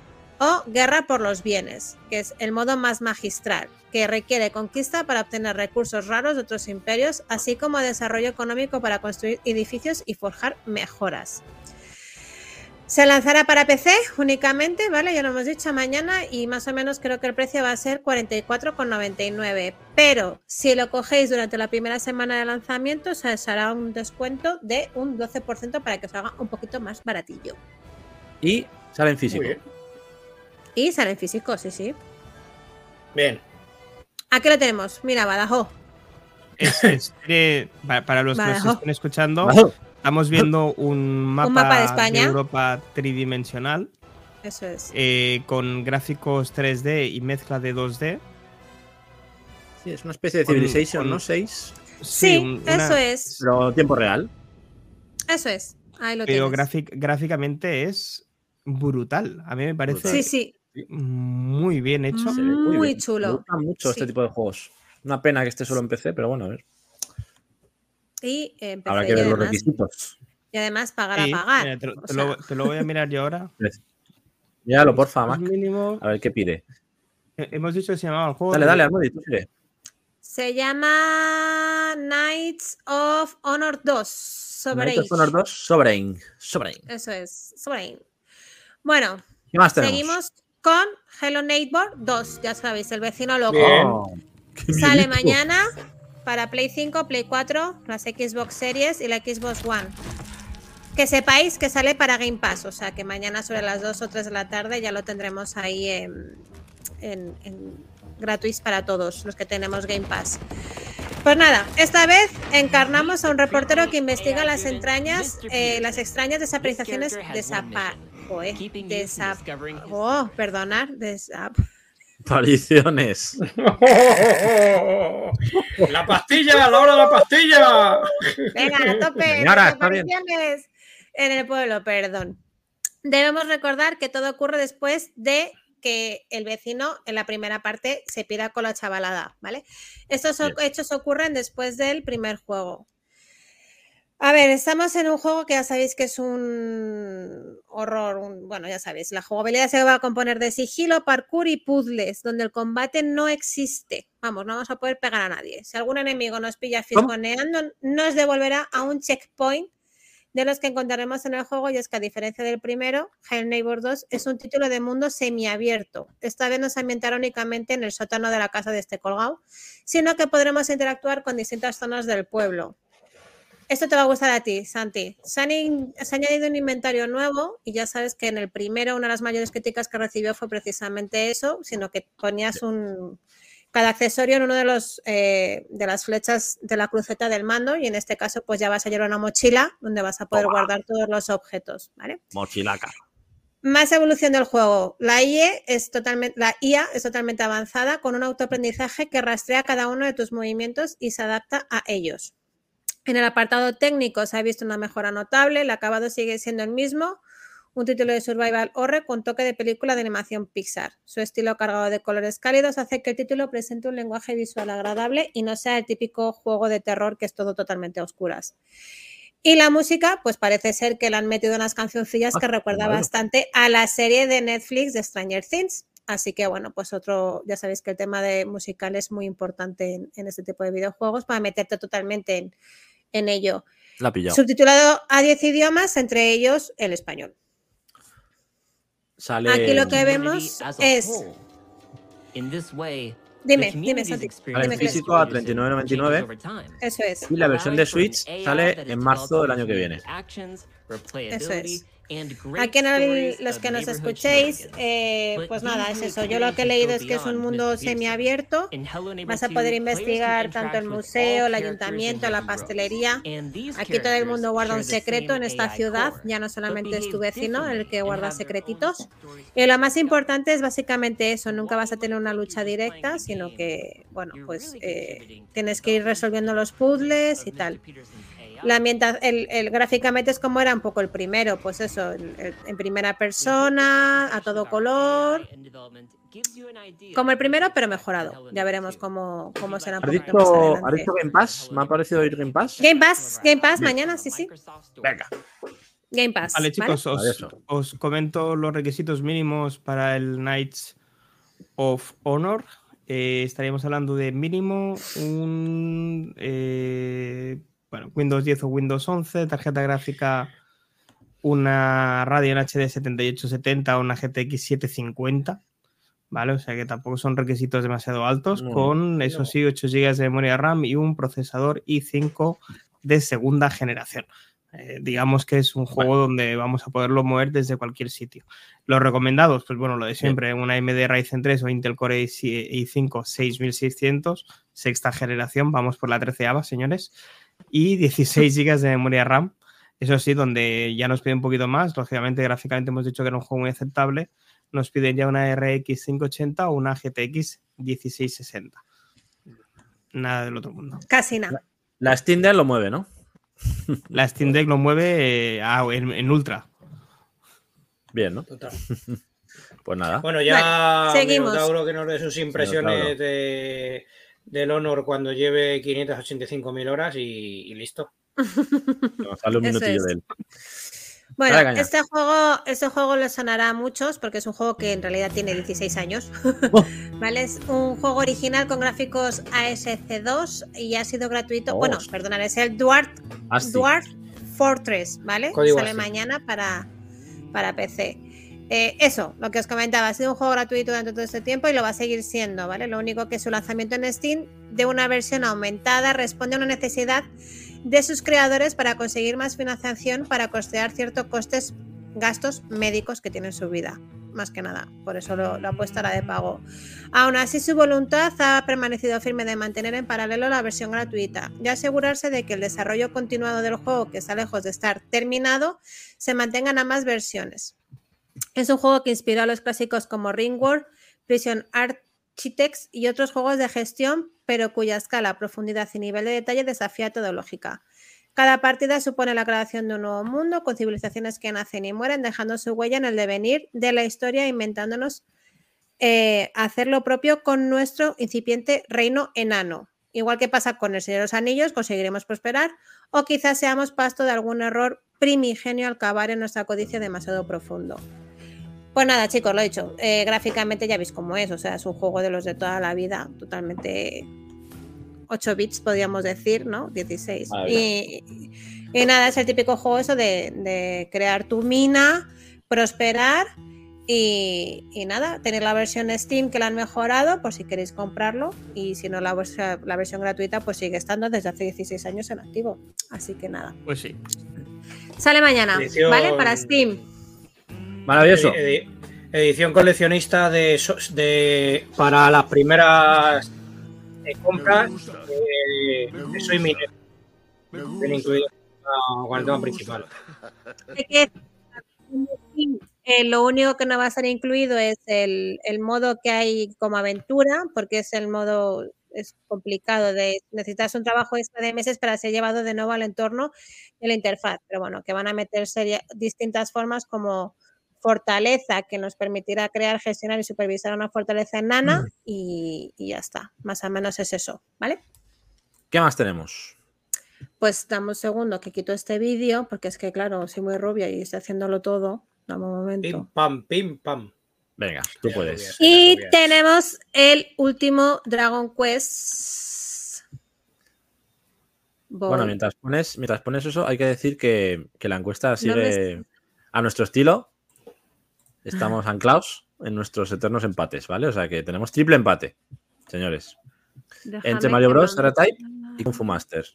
O guerra por los bienes, que es el modo más magistral, que requiere conquista para obtener recursos raros de otros imperios, así como desarrollo económico para construir edificios y forjar mejoras. Se lanzará para PC únicamente, ¿vale? Ya lo hemos dicho mañana y más o menos creo que el precio va a ser 44,99. Pero si lo cogéis durante la primera semana de lanzamiento, se os hará un descuento de un 12% para que os haga un poquito más baratillo. Y sale en físico. Muy bien. Y sale en físico, sí, sí. Bien. Aquí lo tenemos. Mira, Badajoz. Es- es- eh, pa- para los que nos estén escuchando, estamos viendo un mapa, mapa de España. Europa tridimensional Eso es. eh, con gráficos 3D y mezcla de 2D. Sí, es una especie de Con- Civilization, con- ¿no? 6, Sí, un- una- eso es. pero tiempo real. Eso es. Ahí lo Pero tienes. gráficamente es brutal. A mí me parece Sí, sí. Muy bien hecho. Se ve Muy bien. chulo. Me gustan mucho este tipo de juegos. Una pena que esté solo en PC, pero bueno, a ver. Y eh, Habrá que y ver los además, requisitos. y además pagar Sí, a pagar. mira, te, lo- O te lo, sea, te lo voy a mirar yo ahora. Míralo, porfa, Pues Mac. mínimo. A ver qué pide. eh, Hemos dicho que se llamaba el juego. Dale, de- dale, tú sigue. Se llama Knights of Honor 2. Sovereign. Knights of Honor 2, Sovereign. Sovereign. Eso es. Sovereign. Bueno, ¿Qué más tenemos? seguimos con Hello Neighbor 2. Ya sabéis, el vecino loco. Bien. Oh, Sale mañana para Play 5, Play 4, las Xbox Series y la Xbox One. Que sepáis que sale para Game Pass, o sea que mañana sobre las 2 o 3 de la tarde ya lo tendremos ahí en, en, en gratuis para todos los que tenemos Game Pass. Pues nada, esta vez encarnamos a un reportero que investiga las entrañas, eh, las extrañas desapariciones de Zapa. Joder, desap- Oh, perdonad, desap- Apariciones. ¡La pastilla! ¡La hora de la pastilla! Venga, a tope. Señora, En el pueblo, perdón. Debemos recordar que todo ocurre después de que el vecino en la primera parte se pira con la chavalada, ¿vale? Estos Bien. hechos ocurren después del primer juego. A ver, estamos en un juego que ya sabéis que es un horror, un- bueno, ya sabéis, la jugabilidad se va a componer de sigilo, parkour y puzzles, donde el combate no existe. Vamos, no vamos a poder pegar a nadie. Si algún enemigo nos pilla fisgoneando, nos devolverá a un checkpoint de los que encontraremos en el juego y es que a diferencia del primero, Hell Neighbor 2 es un título de mundo semiabierto. Esta vez no se ambientará únicamente en el sótano de la casa de este colgado, sino que podremos interactuar con distintas zonas del pueblo. Esto te va a gustar a ti, Santi. Se, han in- se ha añadido un inventario nuevo y ya sabes que en el primero una de las mayores críticas que recibió fue precisamente eso, sino que ponías un cada accesorio en uno de los eh, de las flechas de la cruceta del mando y en este caso pues ya vas a llevar una mochila donde vas a poder guardar todos los objetos, ¿vale? Mochilaca. Más evolución del juego. La IE es totalmente, la IA es totalmente avanzada con un autoaprendizaje que rastrea cada uno de tus movimientos y se adapta a ellos. En el apartado técnico se ha visto una mejora notable, el acabado sigue siendo el mismo, un título de survival horror con toque de película de animación Pixar. Su estilo cargado de colores cálidos hace que el título presente un lenguaje visual agradable y no sea el típico juego de terror que es todo totalmente a oscuras. Y la música, pues parece ser que le han metido unas cancioncillas que Ah, recuerda bueno. bastante a la serie de Netflix de Stranger Things. Así que bueno, pues otro, ya sabéis que el tema de musical es muy importante en, en este tipo de videojuegos para meterte totalmente en, en ello. La pillado. Subtitulado a 10 idiomas, entre ellos el español. Sale. Aquí lo que vemos es- whole. In this way, Dime, the dime, Santi. Cles. físico a changes 39.99. over time. Eso es. Y la versión de Switch sale en marzo del año que viene. Eso es. El- stories los que nos escuchéis, eh, pues nada, es eso. Yo lo que he leído es que es un mundo semiabierto. Vas a 2, poder investigar tanto el museo, el ayuntamiento, la pastelería. Aquí todo el mundo guarda un secreto en esta ciudad, ya no solamente es tu vecino el que guarda secretitos. Y lo más importante es básicamente eso, nunca vas a tener una lucha directa, sino que, bueno, pues eh, tienes que ir resolviendo los puzzles y tal. La ambienta- el, el- gráficamente es como era un poco el primero, pues eso, el- el- en primera persona, a todo color, como el primero, pero mejorado. Ya veremos cómo, cómo será un ¿Has dicho, ¿Has adelante. dicho Game Pass? Me ha parecido oír Game Pass. Game Pass, Game Pass, mañana, sí, sí. Venga. Game Pass. Vale, chicos, Vale, os, os comento los requisitos mínimos para el Knights of Honor. Eh, estaríamos hablando de mínimo un eh, bueno, Windows 10 o Windows 11, tarjeta gráfica, una Radeon HD 7870 o una GTX 750. ¿Vale? O sea que tampoco son requisitos demasiado altos, No, con eso no. sí, 8 GB de memoria RAM y un procesador i5 de segunda generación. Eh, digamos que es un juego donde vamos a poderlo mover desde cualquier sitio. Los recomendados, pues bueno, lo de siempre, una AMD Ryzen 3 o Intel Core i- i5 6600, sexta generación, vamos por la 13 señores, y 16 GB de memoria RAM. Eso sí, donde ya nos pide un poquito más, lógicamente gráficamente hemos dicho que era un juego muy aceptable, nos piden ya una RX 580 o una GTX 1660. Nada del otro mundo. Casi nada. La Steam Deck lo mueve, ¿no? La Steam Deck lo mueve eh, en, en ultra. Bien, ¿no? Total. Pues nada. Bueno, ya Vale, seguimos. Minotauro que nos dé sus impresiones Minotauro. de, del Honor cuando lleve 585.000 horas y, y listo. Nos sale un Eso minutillo es. de él. Bueno, este juego, este juego le sonará a muchos porque es un juego que en realidad tiene 16 años. Oh. ¿Vale? Es un juego original con gráficos ASC2 y ha sido gratuito. Oh. Bueno, perdonad, es el Dwarf, Asti. Dwarf Fortress, ¿vale? Código Sale mañana para, para PC. Eh, eso, lo que os comentaba, ha sido un juego gratuito durante todo este tiempo y lo va a seguir siendo, ¿vale? Lo único que su lanzamiento en Steam de una versión aumentada responde a una necesidad de sus creadores para conseguir más financiación para costear ciertos costes, gastos médicos que tienen su vida, más que nada. Por eso lo, lo ha puesto a la de pago. Aún así, su voluntad ha permanecido firme de mantener en paralelo la versión gratuita y asegurarse de que el desarrollo continuado del juego, que está lejos de estar terminado, se mantengan ambas versiones. Es un juego que inspiró a los clásicos como Ringworld, Prison Architects y otros juegos de gestión, pero cuya escala, profundidad y nivel de detalle desafía toda lógica. Cada partida supone la creación de un nuevo mundo con civilizaciones que nacen y mueren, dejando su huella en el devenir de la historia, inventándonos eh, hacer lo propio con nuestro incipiente reino enano. Igual que pasa con el Señor de los Anillos, conseguiremos prosperar o quizás seamos pasto de algún error primigenio al cavar en nuestra codicia demasiado profundo. Pues nada, chicos, lo he dicho. eh, gráficamente ya veis cómo es. O sea, es un juego de los de toda la vida, totalmente 8 bits, podríamos decir, ¿no? 16. Vale. Y, y nada, es el típico juego eso de, de crear tu mina, prosperar y, y nada, tener la versión Steam que la han mejorado por si queréis comprarlo y si no la, versión gratuita pues sigue estando desde hace 16 años en activo. Así que nada. Pues sí. Sale mañana, Edición- ¿vale? Para Steam. Maravilloso. Edi- edición coleccionista de, para las primeras eh, compras eh, de Soy Minero. Viene incluido con el tema principal. Eh, lo único que no va a estar incluido es el, el modo que hay como aventura, porque es el modo es complicado de necesitas un trabajo extra de meses para ser llevado de nuevo al entorno de la interfaz. Pero bueno, que van a meter distintas formas como fortaleza que nos permitirá crear, gestionar y supervisar una fortaleza enana y, y ya está. Más o menos es eso, ¿vale? ¿Qué más tenemos? Pues dame un segundo que quito este vídeo, porque es que claro, soy muy rubia y estoy haciéndolo todo. Dame un momento. Pim, pam, pim, pam. Venga, tú Ya, puedes. rubias. Y Rubias. tenemos el último Dragon Quest. Voy. Bueno, mientras pones, mientras pones eso, hay que decir que, que la encuesta No sigue a nuestro estilo. Estamos anclados en nuestros eternos empates, ¿vale? O sea que tenemos triple empate, señores. Déjame Entre Mario Bros, R-Type y Kung Fu Master.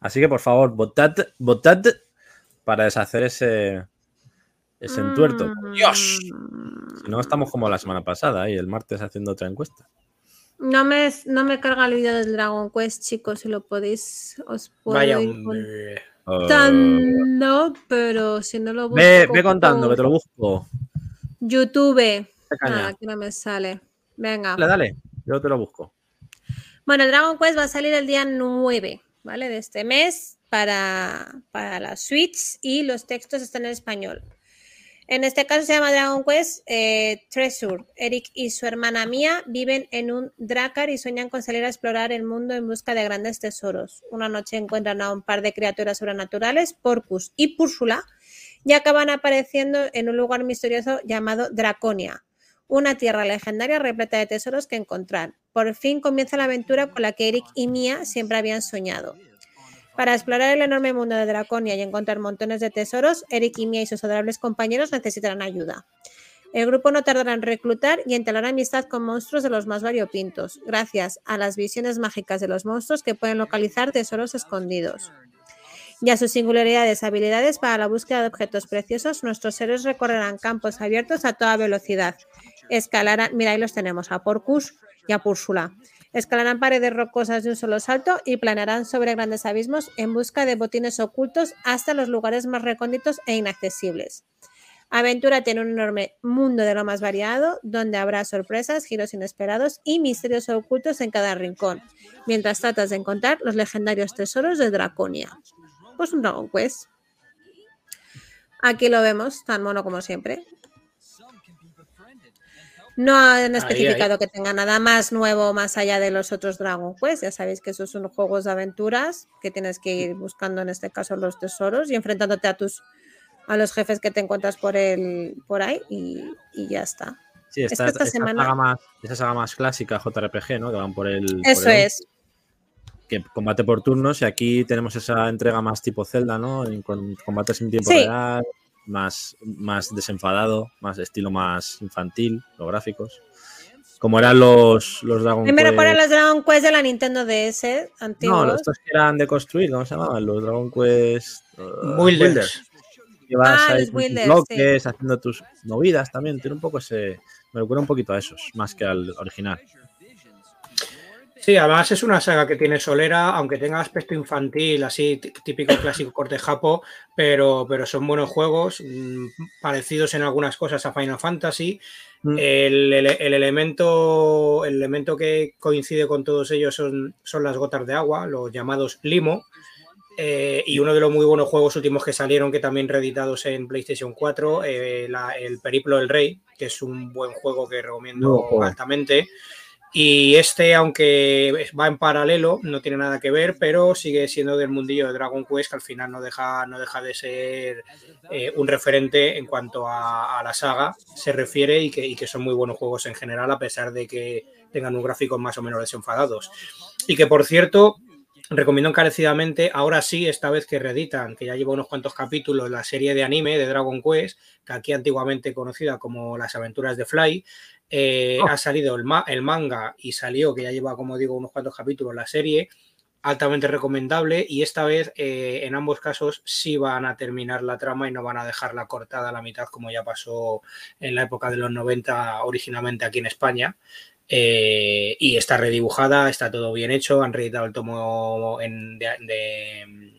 Así que por favor, votad, votad para deshacer ese, ese entuerto. Mm. ¡Dios! Si no, estamos como la semana pasada y el martes haciendo otra encuesta. No me, no me carga el vídeo del Dragon Quest, chicos, si lo podéis, os puedo Vaya, ir. Oh. contando, pero si no lo busco ve, ve contando, que te lo busco. YouTube. Nada, aquí no me sale. Venga. Dale, dale, yo te lo busco. Bueno, el Dragon Quest va a salir el día 9, ¿vale? De este mes para, para la Switch y los textos están en español. En este caso se llama Dragon Quest eh, Treasure. Eric y su hermana Mia viven en un Drakkar y sueñan con salir a explorar el mundo en busca de grandes tesoros. Una noche encuentran a un par de criaturas sobrenaturales, Porcus y Púrsula, y acaban apareciendo en un lugar misterioso llamado Draconia, una tierra legendaria repleta de tesoros que encontrar. Por fin comienza la aventura con la que Eric y Mia siempre habían soñado. Para explorar el enorme mundo de Draconia y encontrar montones de tesoros, Eric y Mia y sus adorables compañeros necesitarán ayuda. El grupo no tardará en reclutar y entablar amistad con monstruos de los más variopintos, gracias a las visiones mágicas de los monstruos que pueden localizar tesoros escondidos. Y a sus singularidades habilidades para la búsqueda de objetos preciosos, nuestros héroes recorrerán campos abiertos a toda velocidad. Escalarán, mira, ahí los tenemos, a Porcus y a Púrsula. Escalarán paredes rocosas de un solo salto y planearán sobre grandes abismos en busca de botines ocultos hasta los lugares más recónditos e inaccesibles. Aventura tiene un enorme mundo de lo más variado, donde habrá sorpresas, giros inesperados y misterios ocultos en cada rincón, mientras tratas de encontrar los legendarios tesoros de Draconia. Pues un Dragon Quest. Aquí lo vemos, tan mono como siempre. No han Ahí, especificado que tenga nada más nuevo más allá de los otros Dragon Quest. Ya sabéis que esos son juegos de aventuras que tienes que ir buscando en este caso los tesoros y enfrentándote a tus a los jefes que te encuentras por el por ahí y, y ya está. Sí, Es esta, semana- saga más, esa saga más clásica JRPG, ¿no? Que van por el. por Eso el- es. Que combate por turnos y aquí tenemos esa entrega más tipo Zelda, ¿no? En- Con combates en tiempo Sí. real, más, más desenfadado, más estilo más infantil, los gráficos. Como eran los, los Dragon Quest- recuerdan los Dragon Quest de la Nintendo DS antiguos. No, estos que eran de construir, ¿cómo se llamaban? Los Dragon Quest. uh, Builders. Que vas Ah, ahí los Builders, bloques, haciendo tus movidas también. Tiene un poco ese. Me recuerda un poquito a esos, más que al original. Sí, además es una saga que tiene solera, aunque tenga aspecto infantil, así tí- típico clásico corte japo, pero, pero son buenos juegos, mm, parecidos en algunas cosas a Final Fantasy. Mm. El, el- el elemento, el elemento que coincide con todos ellos son, son las gotas de agua, los llamados limo. Eh, y uno de los muy buenos juegos últimos que salieron, que también reeditados en PlayStation 4, eh, la- el Periplo del Rey, que es un buen juego que recomiendo altamente. Y este, aunque va en paralelo, no tiene nada que ver, pero sigue siendo del mundillo de Dragon Quest, que al final no deja, no deja de ser eh, un referente en cuanto a, la saga se refiere y que, y que son muy buenos juegos en general, a pesar de que tengan un gráfico más o menos desenfadados. Y que, por cierto, recomiendo encarecidamente, ahora sí, esta vez que reeditan, que ya lleva unos cuantos capítulos, la serie de anime de Dragon Quest, que aquí antiguamente conocida como Las aventuras de Fly, eh, Oh. ha salido el, ma- el manga y salió, que ya lleva, como digo, unos cuantos capítulos la serie, altamente recomendable y esta vez eh, en ambos casos sí van a terminar la trama y no van a dejarla cortada a la mitad como ya pasó en la época de los 90 originalmente aquí en España. Eh, y está redibujada, está todo bien hecho, han reeditado el tomo en- de, de-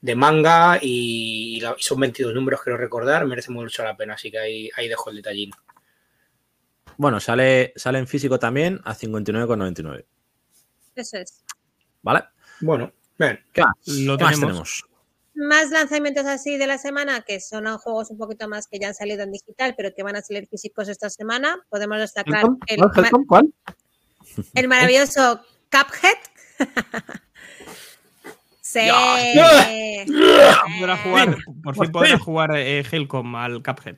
de manga y, son 22 números, quiero recordar, merece mucho la pena, así que ahí, ahí dejo el detallín. Bueno, sale, sale en físico también a 59,99. Eso es. ¿Vale? Bueno, bien. ¿Qué más? Lo ¿Qué más tenemos. tenemos? Más lanzamientos así de la semana, que son juegos un poquito más que ya han salido en digital, pero que van a salir físicos esta semana. Podemos destacar ¿Helcom? el. ¿Cuál? el maravilloso Cuphead. sí. Podrá jugar, por fin podrá jugar eh, Helcom al Cuphead.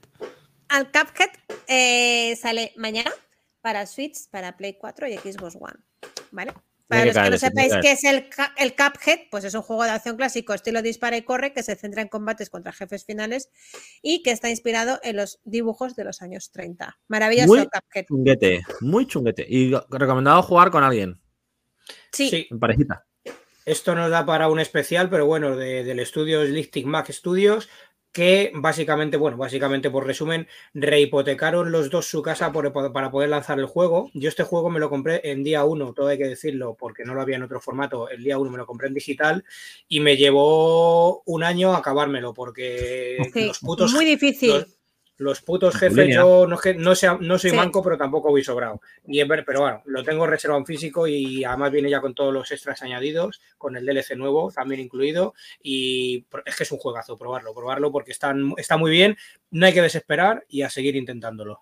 Al Cuphead eh, sale mañana para Switch, para Play 4 y Xbox One. ¿Vale? Para los que no sepáis qué es el, el Cuphead, pues es un juego de acción clásico estilo dispara y corre que se centra en combates contra jefes finales y que está inspirado en los dibujos de los años 30. Maravilloso Muy Cuphead. chunguete, muy chunguete. Y recomendado jugar con alguien, Sí, Sí, en parejita. Esto nos da para un especial, pero bueno, de- del estudio Slichting Mac Studios, que básicamente, bueno, básicamente por resumen, rehipotecaron los dos su casa por- para poder lanzar el juego. Yo este juego me lo compré en día 1, todo hay que decirlo, porque no lo había en otro formato. El día 1 me lo compré en digital y me llevó un año acabármelo, porque sí, los putos muy difícil. los- los putos jefes, yo no, es que- no, sea- no soy Sí. manco, pero tampoco voy sobrado. Y pero bueno, lo tengo reservado en físico y además viene ya con todos los extras añadidos, con el DLC nuevo también incluido. Y es que es un juegazo, probarlo, probarlo porque están, está muy bien. No hay que desesperar y a seguir intentándolo.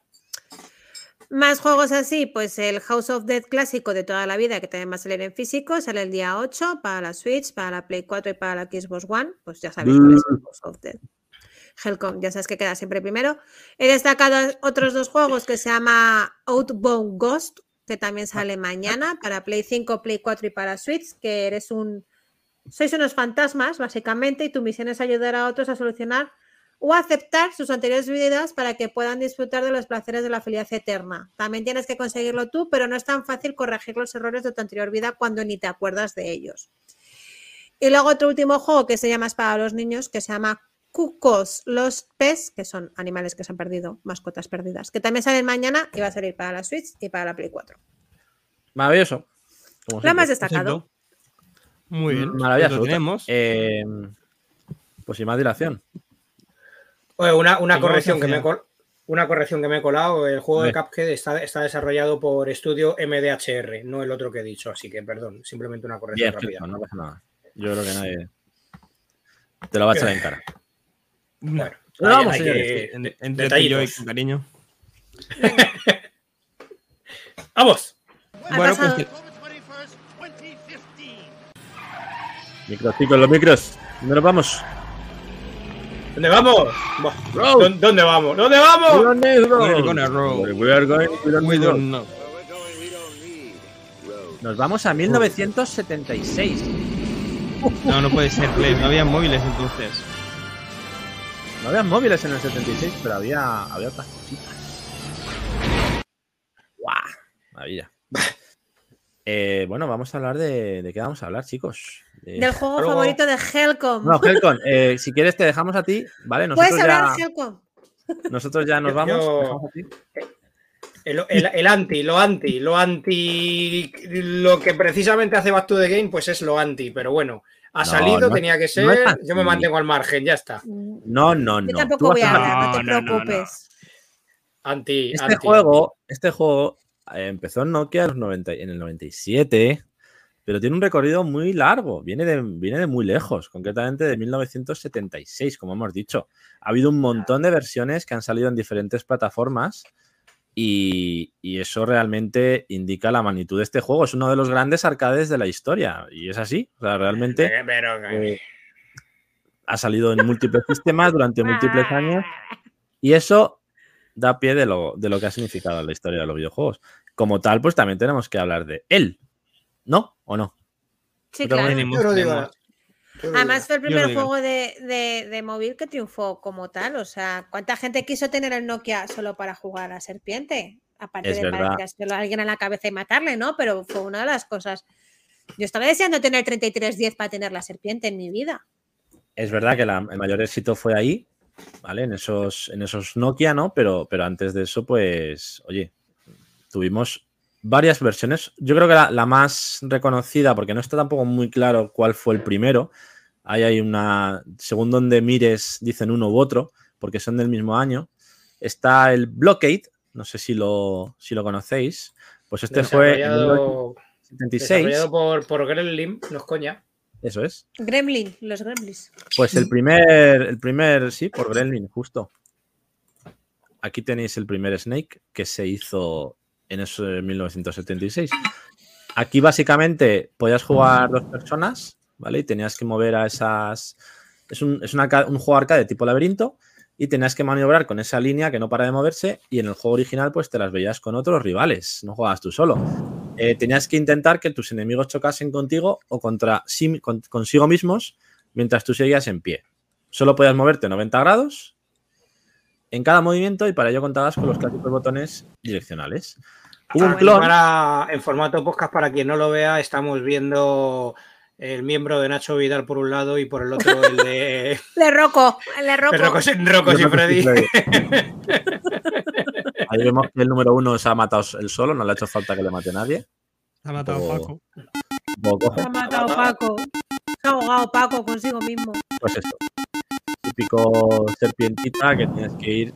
Más juegos así, pues el House of Dead clásico de toda la vida, que también va a salir en físico, sale el día 8 para la Switch, para la Play 4 y para la Xbox One. Pues ya sabéis cuál es el House of Dead. Helcom, ya sabes que queda siempre primero. He destacado otros dos juegos que se llama Outbound Ghost, que también sale mañana para Play 5, Play 4 y para Switch, que eres un... Sois unos fantasmas, básicamente, y tu misión es ayudar a otros a solucionar o aceptar sus anteriores vidas para que puedan disfrutar de los placeres de la felicidad eterna. También tienes que conseguirlo tú, pero no es tan fácil corregir los errores de tu anterior vida cuando ni te acuerdas de ellos. Y luego otro último juego que se llama Es para los niños, que se llama Cucos los Pes, que son animales que se han perdido, mascotas perdidas, que también salen mañana y va a salir para la Switch y para la Play 4. Maravilloso. Como Lo siempre. más destacado. Muy bien. Pues absoluta. tenemos. Eh, pues sin más dilación. Oye, una, una corrección que me una corrección que me he colado. El juego de. Cuphead está, está desarrollado por estudio MDHR, no el otro que he dicho, así que perdón, simplemente una corrección rápida. no pasa nada. Yo creo que nadie te lo va a echar en cara. Bueno, vamos, hay señores, que- En- de- Entre tú y yo y detallitos. con cariño. ¡Vamos! Bueno, pues Micros, chicos, los micros. ¿Dónde nos vamos? ¿Dónde vamos? Buah, Road. ¿dó- ¿Dónde vamos? ¿Dónde vamos? We are going, we don't we need road. don't know. Nos vamos a 1976. No, no puede ser, Play. No había móviles entonces. No había móviles en el 76, pero había, había otras cositas. ¡Guau! Maravilla. Eh, bueno, vamos a hablar de. ¿De qué vamos a hablar, chicos? De- del juego Luego- favorito de Helcom. No, Helcon, eh, si quieres te dejamos a ti, ¿vale? Puedes Nosotros hablar, ya, Helcom. nosotros ya nos vamos. yo- el- el anti, lo anti, lo anti. Lo que precisamente hace Back to the Game, pues es lo anti, pero bueno, ha No, salido, no- tenía que ser. no yo me mantengo al margen, ya está. No, no, no. Yo tampoco voy a hablar, no te No, no, no, no. preocupes. Anti. Este anti. juego, este juego eh, empezó en Nokia en los 90 en el 97, pero tiene un recorrido muy largo. Viene de, viene de muy lejos, concretamente de 1976, como hemos dicho. Ha habido un montón de versiones que han salido en diferentes plataformas Y, y eso realmente indica la magnitud de este juego. Es uno de los grandes arcades de la historia. Y es así. O sea, realmente Eh, pero- eh, ha salido en múltiples sistemas durante múltiples años. Y eso da pie de lo, de lo que ha significado la historia de los videojuegos. Como tal, pues también tenemos que hablar de él. ¿No? ¿O no? Sí, claro. Tenemos- Además fue el primer juego de, de- de móvil que triunfó como tal. O sea, ¿cuánta gente quiso tener el Nokia solo para jugar a serpiente? Aparte Es de tirárselo a alguien a la cabeza y matarle, ¿no? Pero fue una de las cosas. Yo estaba deseando tener 3310 para tener la serpiente en mi vida. Es verdad que la- el mayor éxito fue ahí, ¿vale? En esos, en esos Nokia, ¿no? Pero, pero antes de eso, pues, oye, tuvimos varias versiones. Yo creo que la, la más reconocida, porque no está tampoco muy claro cuál fue el primero. Ahí hay una, según donde mires, dicen uno u otro, porque son del mismo año. Está el Blockade, no sé si lo, si lo conocéis. Pues este fue Desarrollado, 1976. desarrollado por, por Gremlin, no es coña. Eso es. Gremlin, los Gremlins. Pues el primer, el primer, sí, por Gremlin, justo. Aquí tenéis el primer Snake que se hizo en eso de 1976. Aquí básicamente podías jugar dos personas, ¿vale? Y tenías que mover a esas... Es un, es una un juego arcade tipo laberinto y tenías que maniobrar con esa línea que no para de moverse y en el juego original pues te las veías con otros rivales, no jugabas tú solo. Eh, tenías que intentar que tus enemigos chocasen contigo o contra sí- con- consigo mismos mientras tú seguías en pie. Solo podías moverte 90 grados en cada movimiento y para ello contabas con los clásicos botones direccionales. Hubo un clon. para- en formato podcast, para quien no lo vea, estamos viendo el miembro de Nacho Vidal por un lado y por el otro el de, De Rocco, el de Rocco. de Rocco, Rocco y Freddy. Ahí vemos que el número uno se ha matado él solo, no le ha hecho falta que le mate a nadie. Ha matado a Oh. Paco. Se ha matado Paco. Se ha ahogado Paco consigo mismo. Pues eso. Típico serpientita que tienes que ir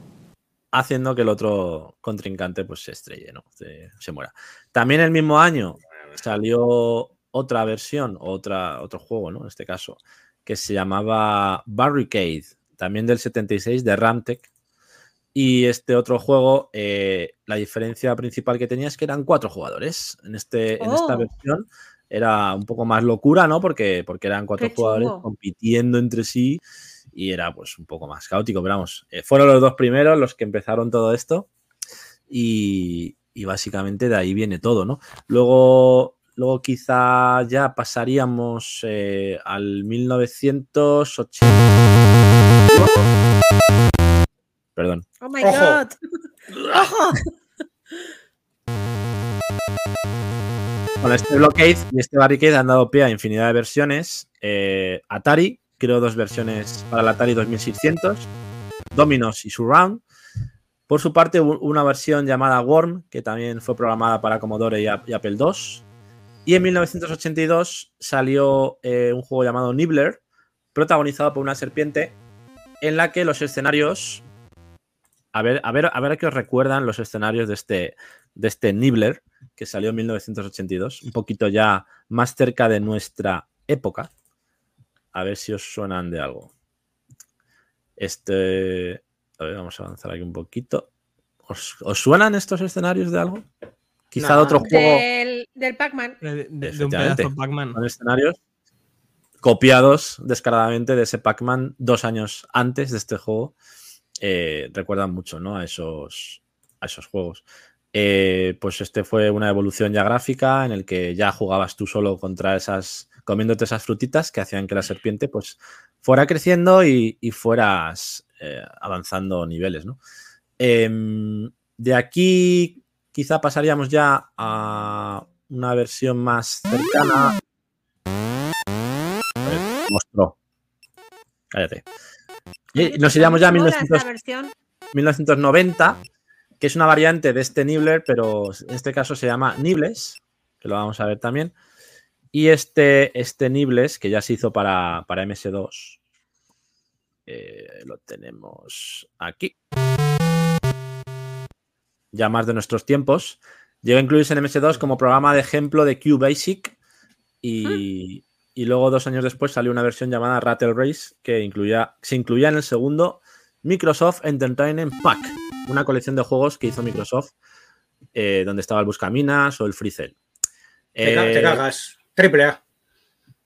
haciendo que el otro contrincante pues se estrelle, ¿no? Se, se muera. También el mismo año salió otra versión, otra, otro juego, ¿no? En este caso, que se llamaba Barricade, también del 76 de Ramtech. Y este otro juego, eh, la diferencia principal que tenía es que eran cuatro jugadores. En, este, en esta Oh. versión era un poco más locura, ¿no? Porque, porque eran cuatro jugadores compitiendo entre sí y era pues un poco más caótico. Pero vamos, eh, fueron los dos primeros los que empezaron todo esto y, y básicamente de ahí viene todo, ¿no? Luego, luego quizá ya pasaríamos eh, al 1980. Perdón. Oh my Ojo. god. ¡Ojo! Con este Blockade y este Barricade han dado pie a infinidad de versiones. Eh, Atari creó dos versiones para el Atari 2600, Dominos y Surround. Por su parte, una versión llamada Worm, que también fue programada para Commodore y, Apple II. Y en 1982 salió eh, un juego llamado Nibbler, protagonizado por una serpiente, en la que los escenarios. A ver, a ver, a ver qué os recuerdan los escenarios de este, de este Nibbler, que salió en 1982, un poquito ya más cerca de nuestra época. A ver si os suenan de algo. Este. A ver, vamos a avanzar aquí un poquito. ¿Os, os suenan estos escenarios de algo? Quizá de otro juego. Del, del Pac-Man. De, de- de un pedazo Pac-Man. Son escenarios copiados descaradamente de ese Pac-Man dos años antes de este juego. Eh, recuerdan mucho ¿no? a, esos, a esos juegos. Eh, pues este fue una evolución ya gráfica en el que ya jugabas tú solo contra esas, comiéndote esas frutitas que hacían que la serpiente pues fuera creciendo y, y fueras eh, avanzando niveles, ¿no? Em, de aquí quizá pasaríamos ya a una versión más cercana. Ver, mostró. Cállate. Y nos iríamos ya a Mola 1900 esa versión. 1990, que es una variante de este Nibbler, pero en este caso se llama Nibbles, que lo vamos a ver también. Y este, este Nibbles, que ya se hizo para, para MS2, eh, lo tenemos aquí. Ya más de nuestros tiempos. Llegó a incluirse en MS2 como programa de ejemplo de QBasic y, y luego dos años después salió una versión llamada Rattle Race que incluía, se incluía en el segundo Microsoft Entertainment Pack, una colección de juegos que hizo Microsoft, eh, donde estaba el Buscaminas o el Freecell. Te, ca- Eh, te cagas. Triple A.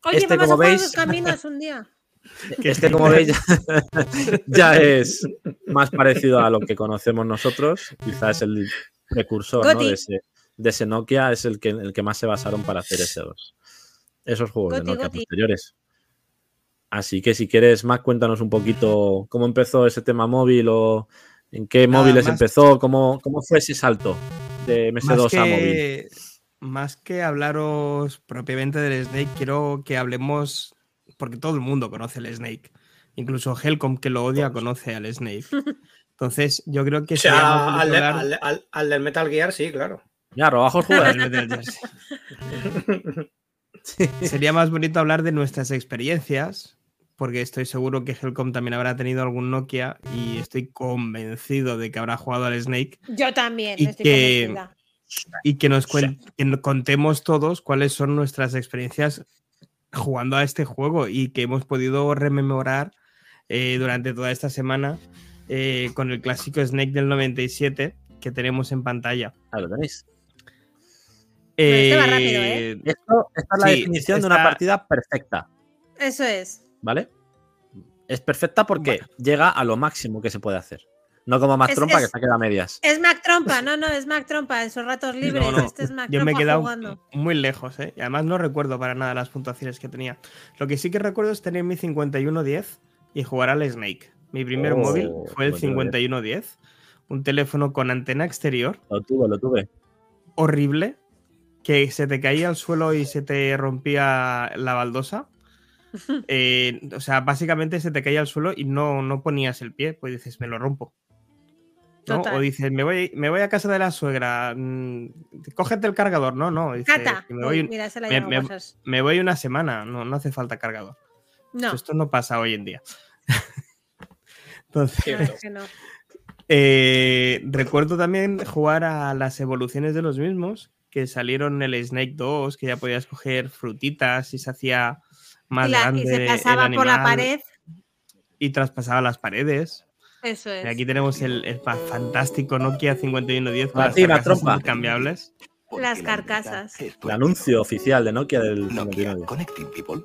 Oye, Este, vamos como a jugar veis- los caminos un día. Este, como veis, ya, ya es más parecido a lo que conocemos nosotros. Quizás el precursor ¿no? De, ese, de ese Nokia es el que, el que más se basaron para hacer esos, esos juegos Goti, de Nokia Goti. posteriores. Así que si quieres, Mac, cuéntanos un poquito cómo empezó ese tema móvil o en qué Nada móviles más. empezó, cómo, cómo fue ese salto de Más MS2 a móvil. Más que hablaros propiamente del Snake, quiero que hablemos, porque todo el mundo conoce el Snake. Incluso Helcom, que lo odia, conoce al Snake. Entonces, yo creo que O sea, al, de- hablar- al de- al- al del Metal Gear, sí, claro. Ya, robajos Metal Gear, sí. Sería más bonito hablar de nuestras experiencias, porque estoy seguro que Helcom también habrá tenido algún Nokia y estoy convencido de que habrá jugado al Snake Yo también, Y estoy que- convencida. Y que nos cuen- que contemos todos cuáles son nuestras experiencias jugando a este juego y que hemos podido rememorar eh, durante toda esta semana eh, con el clásico Snake del 97 que tenemos en pantalla. Ahí lo tenéis. este va rápido, ¿eh? Esto, esta es la Sí, definición de una partida perfecta. Eso es. ¿Vale? Es perfecta porque llega a lo máximo que se puede hacer. No como Mac Es- Trompa, que es- se queda a medias. Es Mac Trompa, no, no, es Mac Trompa en sus ratos libres. No, no, Este es Mac Yo me he quedado jugando. muy lejos, ¿eh? Y además no recuerdo para nada las puntuaciones que tenía. Lo que sí que recuerdo es tener mi 5110 y jugar al Snake. Mi primer Oh, móvil fue el 5110. 5110, un teléfono con antena exterior Lo tuve, lo tuve. horrible que se te caía al suelo y se te rompía la baldosa. Eh, o sea, básicamente se te caía al suelo y no, no ponías el pie, pues dices, me lo rompo. ¿No? O dices, me voy, me voy a casa de la suegra, mm, cógete el cargador. No, no, Cata. me voy, un- mira, se la me- llaman me- cosas. me voy una semana, no, no hace falta cargador. No, Esto no pasa hoy en día. Entonces, no, es que no. eh, recuerdo también jugar a las evoluciones de los mismos, que salieron el Snake 2, que ya podías coger frutitas y se hacía más Y, la- y grande se el pasaba por la pared. y traspasaba las paredes. Eso es. Y aquí tenemos el, el fa- fantástico Nokia 5110 con las carcasas trompa. intercambiables. Las carcasas. El anuncio oficial de Nokia del Nokia 59. Connecting People.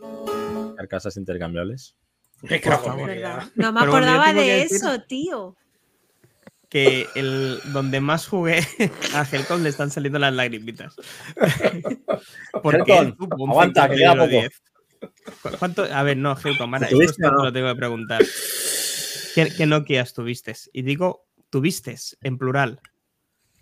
Carcasas intercambiables. No me acordaba de eso, tío. Que el donde más jugué a Helcom le están saliendo las lagrimitas. Porque Helcom, aguanta, que queda 5110. ¿Cu- ¿Cuánto? A ver, no, Helcom, ahora ¿Lo tuviste esto no? te lo tengo que preguntar. ¿Qué, qué Nokias tuviste? Y digo, tuviste en plural.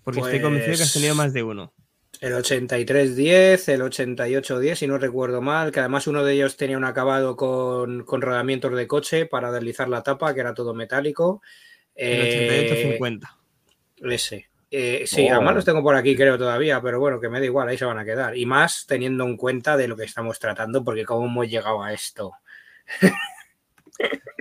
Porque estoy convencido que has tenido Pues- más de uno. El 8310, el 8810, si no recuerdo mal, que además uno de ellos tenía un acabado con, con rodamientos de coche para deslizar la tapa, que era todo metálico. El Eh, 8850. Ese. Eh, sí, Oh. además los tengo por aquí, creo, todavía, pero bueno, que me da igual, ahí se van a quedar. Y más teniendo en cuenta de lo que estamos tratando, porque cómo hemos llegado a esto.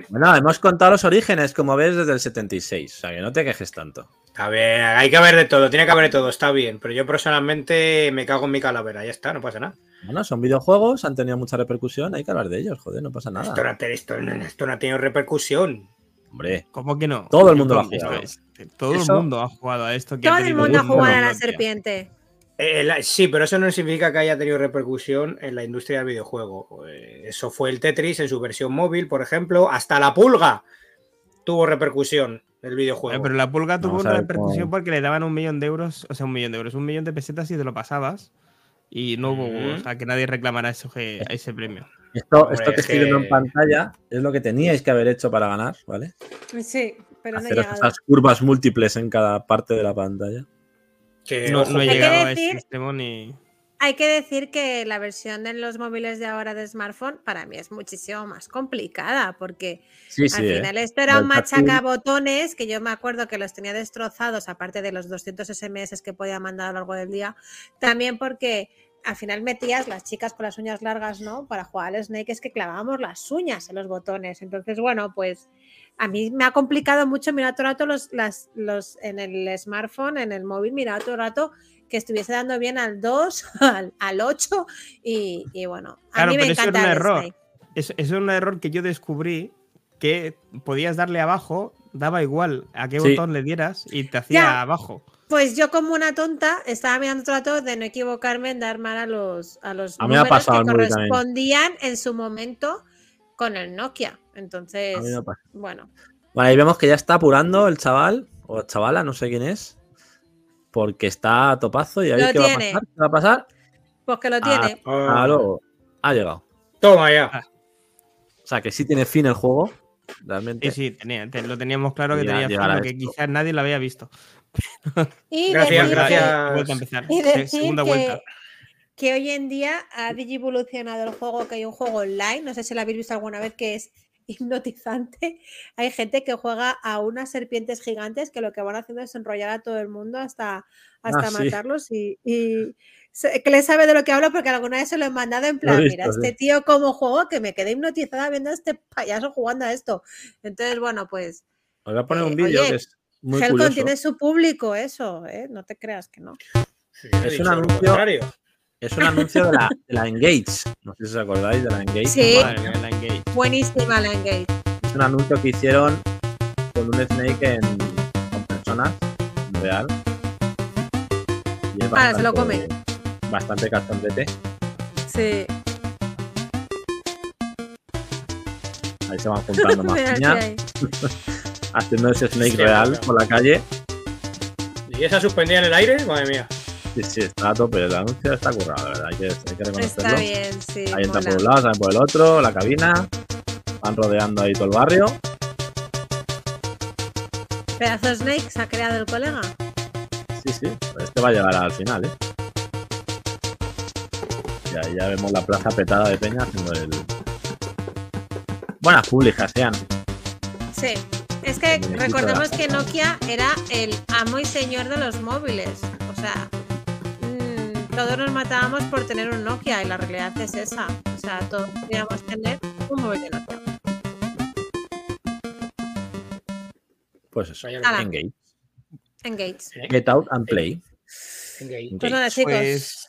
Bueno, hemos contado los orígenes, como ves, desde el 76. O sea, que no te quejes tanto. A ver, hay que haber de todo, tiene que haber de todo, está bien, pero yo personalmente me cago en mi calavera, ya está, no pasa nada. Bueno, son videojuegos, han tenido mucha repercusión, hay que hablar de ellos, joder, no pasa nada. Esto, no, esto no- esto no ha tenido repercusión. Hombre, ¿Cómo que no? Todo el mundo lo ha jugado. Todo el mundo ha jugado a esto. que Todo el mundo ha jugado a la serpiente. Eh, la- sí, pero eso no significa que haya tenido repercusión en la industria del videojuego. Eh, eso fue el Tetris en su versión móvil, por ejemplo. Hasta la pulga tuvo repercusión el videojuego. Eh, Pero la pulga tuvo una repercusión cómo- porque le daban un millón de euros, o sea, un millón de euros, un millón de pesetas y te lo pasabas. Y no hubo, Mm. o sea, que nadie reclamara eso, que- ese premio. esto, Hombre, esto que es estoy viendo que- en pantalla es lo que teníais que haber hecho para ganar, ¿vale? Sí, pero no Hacer llegado. esas curvas múltiples en cada parte de la pantalla. Que, No, no he Hay que llegado a decir- ese extremo ni. Hay que decir que la versión de los móviles de ahora de smartphone para mí es muchísimo más complicada porque Sí, sí. al ¿eh? final esto era un machacabotones que yo me acuerdo que los tenía destrozados aparte de los 200 SMS que podía mandar a lo largo del día. También porque al final metías las chicas con las uñas largas, ¿no? Para jugar al Snake es que clavábamos las uñas en los botones. Entonces, bueno, pues a mí me ha complicado mucho mirar todo el rato los, las, los en el smartphone, en el móvil, mirar todo el rato que estuviese dando bien al 2, al, al 8 y, y bueno, a Claro, mí me pero eso encanta un error. Eso, eso es un error que yo descubrí que podías darle abajo daba igual a qué Sí. botón le dieras y te hacía Ya. abajo. Pues yo como una tonta estaba mirando trato de no equivocarme en dar mal a los, a los A números que correspondían en su momento con el Nokia. Entonces, bueno, Bueno, ahí vemos que ya está apurando el chaval, o chavala, no sé quién es, porque está a topazo y ahí Lo qué va a tiene. pasar. ¿Qué va a pasar? pues que lo Ah, tiene. Ah, Ah, luego. Ha llegado. Toma ya. O sea, que sí tiene fin el juego, realmente. Sí, tenía- te- lo teníamos claro que tenía fin, a lo que esto. quizás nadie lo había visto. Y Gracias, gracias. que- Vuelta a empezar. Y decir Segunda que, vuelta. Que hoy en día ha evolucionado el juego, que hay un juego online, no sé si lo habéis visto alguna vez, que es hipnotizante. Hay gente que juega a unas serpientes gigantes que lo que van haciendo es enrollar a todo el mundo hasta, hasta Ah, sí. matarlos y, que le sabe de lo que hablo porque alguna vez se lo he mandado en plan, visto, mira, sí. este tío como juego que me quedé hipnotizada viendo a este payaso jugando a esto. Entonces, bueno, pues Os voy a poner Eh, un vídeo oye, que es muy Helcon curioso. tiene su público, eso, ¿eh? no te creas que no. Sí, Es un anuncio. contrario. Es un anuncio de la, de la Engage. No sé si os acordáis de la Engage. Sí. Madre mía, la Engage. Buenísima la Engage. Es un anuncio que hicieron con un Snake en, con personas en real. Y es Ah, se lo bastante- Bastante cachondete. Sí. Ahí se van juntando más piñas, haciendo ese Snake Sí, real por la calle. ¿Y esa suspendida en el aire? Madre mía. Sí, sí, está a tope. El anuncio está currado, la verdad. Hay que, hay que reconocerlo. Está bien, sí. Ahí entra por un lado, sale por el otro, la cabina. Van rodeando ahí todo el barrio. Pedazo de Snake se ha creado el colega. Sí, sí. Este va a llegar al final, ¿eh? Y ahí ya vemos la plaza petada de peña haciendo el. Buenas públicas, sean. Sí. Es que recordemos que Nokia era el amo y señor de los móviles. O sea, todos nos matábamos por tener un Nokia y la realidad es esa. O sea, todos queríamos tener un móvil de Nokia. Pues eso. Engage. Engage. Get out and play. Engage. Pues nada, chicos. Pues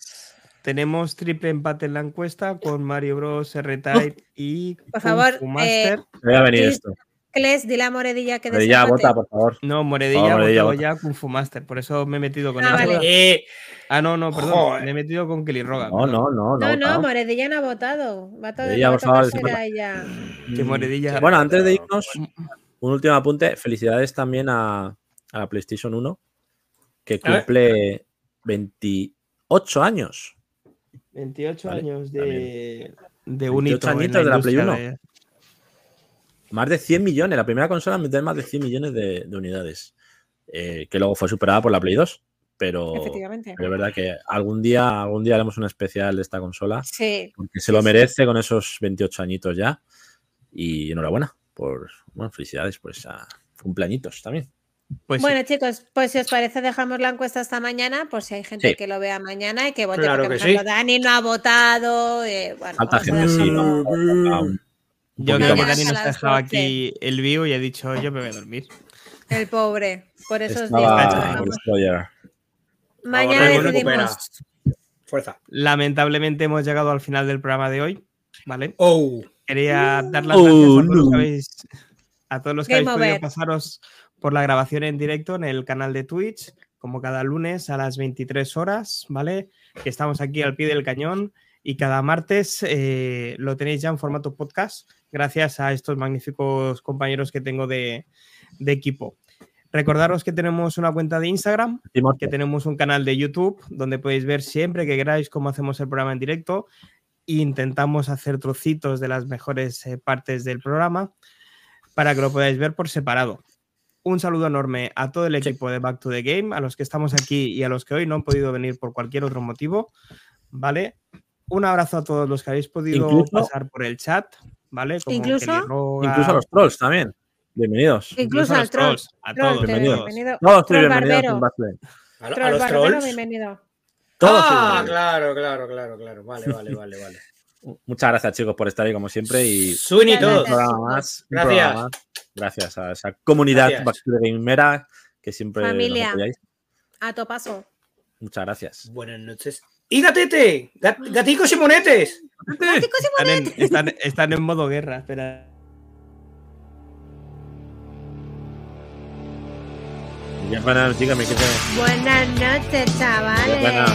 tenemos triple empate en la encuesta con Mario Bros, R-Type y Por Kung favor, Fu Master. Me voy a venir esto. Cles, di la moredilla que desempate. vota, por favor. No, Moredilla, Oh, Moredilla votó vota. ya Kung Fu Master, por eso me he metido con Ah, él. vale. Eh, Ah, no, no, perdón. Joder. Me he metido con Kelly Rogan. No, no, no. No, no, votado. Moredilla no ha votado. Va a, todo, Moredilla, a por favor, a ella. Que Moredilla. Bueno, antes de irnos, un último apunte. Felicidades también a, a la PlayStation 1, que A cumple 28 años. 28 Vale, años de, también. de un 28 hito en añitos de la Play industria 1. Más de 100 millones. La primera consola en meter más de 100 millones de, de unidades. Eh, que luego fue superada por la Play 2. Pero, Efectivamente. pero es verdad que algún día, algún día haremos un especial de esta consola. Sí. Porque se lo merece con esos 28 añitos ya. Y enhorabuena por, bueno, felicidades por esa cumpleañitos también. Pues sí. Bueno, chicos, pues si os parece, dejamos la encuesta hasta mañana, por si hay gente Sí. que lo vea mañana y que vote. Claro porque, que por ejemplo, sí. Dani no ha votado. eh, bueno, Falta vamos a gente, sí. un Yo creo que. Dani nos ha dejado 12. aquí el vivo y ha dicho yo me voy a dormir. El pobre. Por eso os digo. Estaba Destroyer. Mañana decidimos. Fuerza. Lamentablemente hemos llegado al final del programa de hoy, ¿vale? Oh. Quería dar las Oh, gracias a todos los que habéis, a todos los que Game habéis podido pasaros por la grabación en directo en el canal de Twitch, como cada lunes a las 23 horas, ¿vale? Que estamos aquí al pie del cañón y cada martes eh, lo tenéis ya en formato podcast, gracias a estos magníficos compañeros que tengo de, de equipo. Recordaros que tenemos una cuenta de Instagram, que tenemos un canal de YouTube donde podéis ver siempre que queráis cómo hacemos el programa en directo. e Intentamos hacer trocitos de las mejores eh, partes del programa para que lo podáis ver por separado. Un saludo enorme a todo el equipo de Back to the Game, a los que estamos aquí y a los que hoy no han podido venir por cualquier otro motivo, ¿vale? Un abrazo a todos los que habéis podido Incluso- pasar por el chat, ¿vale? Como Incluso- Roga, Incluso a los trolls también. Bienvenidos. Incluso a al los troll. trolls, a Troll, todos, bienvenidos. bienvenido. Todos Troll bienvenidos barbero. en. A, lo- a Troll los barbero, trolls. bienvenido. Todos Ah, claro, claro, claro, claro. Vale, vale, vale, vale. Muchas gracias, chicos, por estar ahí como siempre. Y un todos. más. Gracias. programa más. Gracias a esa comunidad Gamera que siempre Familia. nos apoyáis. A topaso. Muchas gracias. Buenas noches. ¡Y gatete! Gat- ¡Gaticos y monetes! Están en, están- están en modo guerra, espera. Buenas noches, chicos. Me quedé. Buenas noches, chavales. Buenas.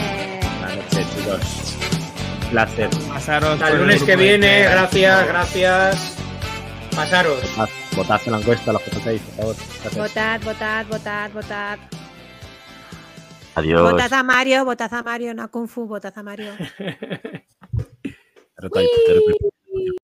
Noches, chicos. Placer. Pasaros Hasta el lunes que viene, gracias, gracias. Pasaros. Votad- Votad en la encuesta, los que votáis, por favor. Gracias. Votad, votad, votad, votad. Adiós. Votad a Mario, votad a Mario, no a Kung Fu, votad a Mario.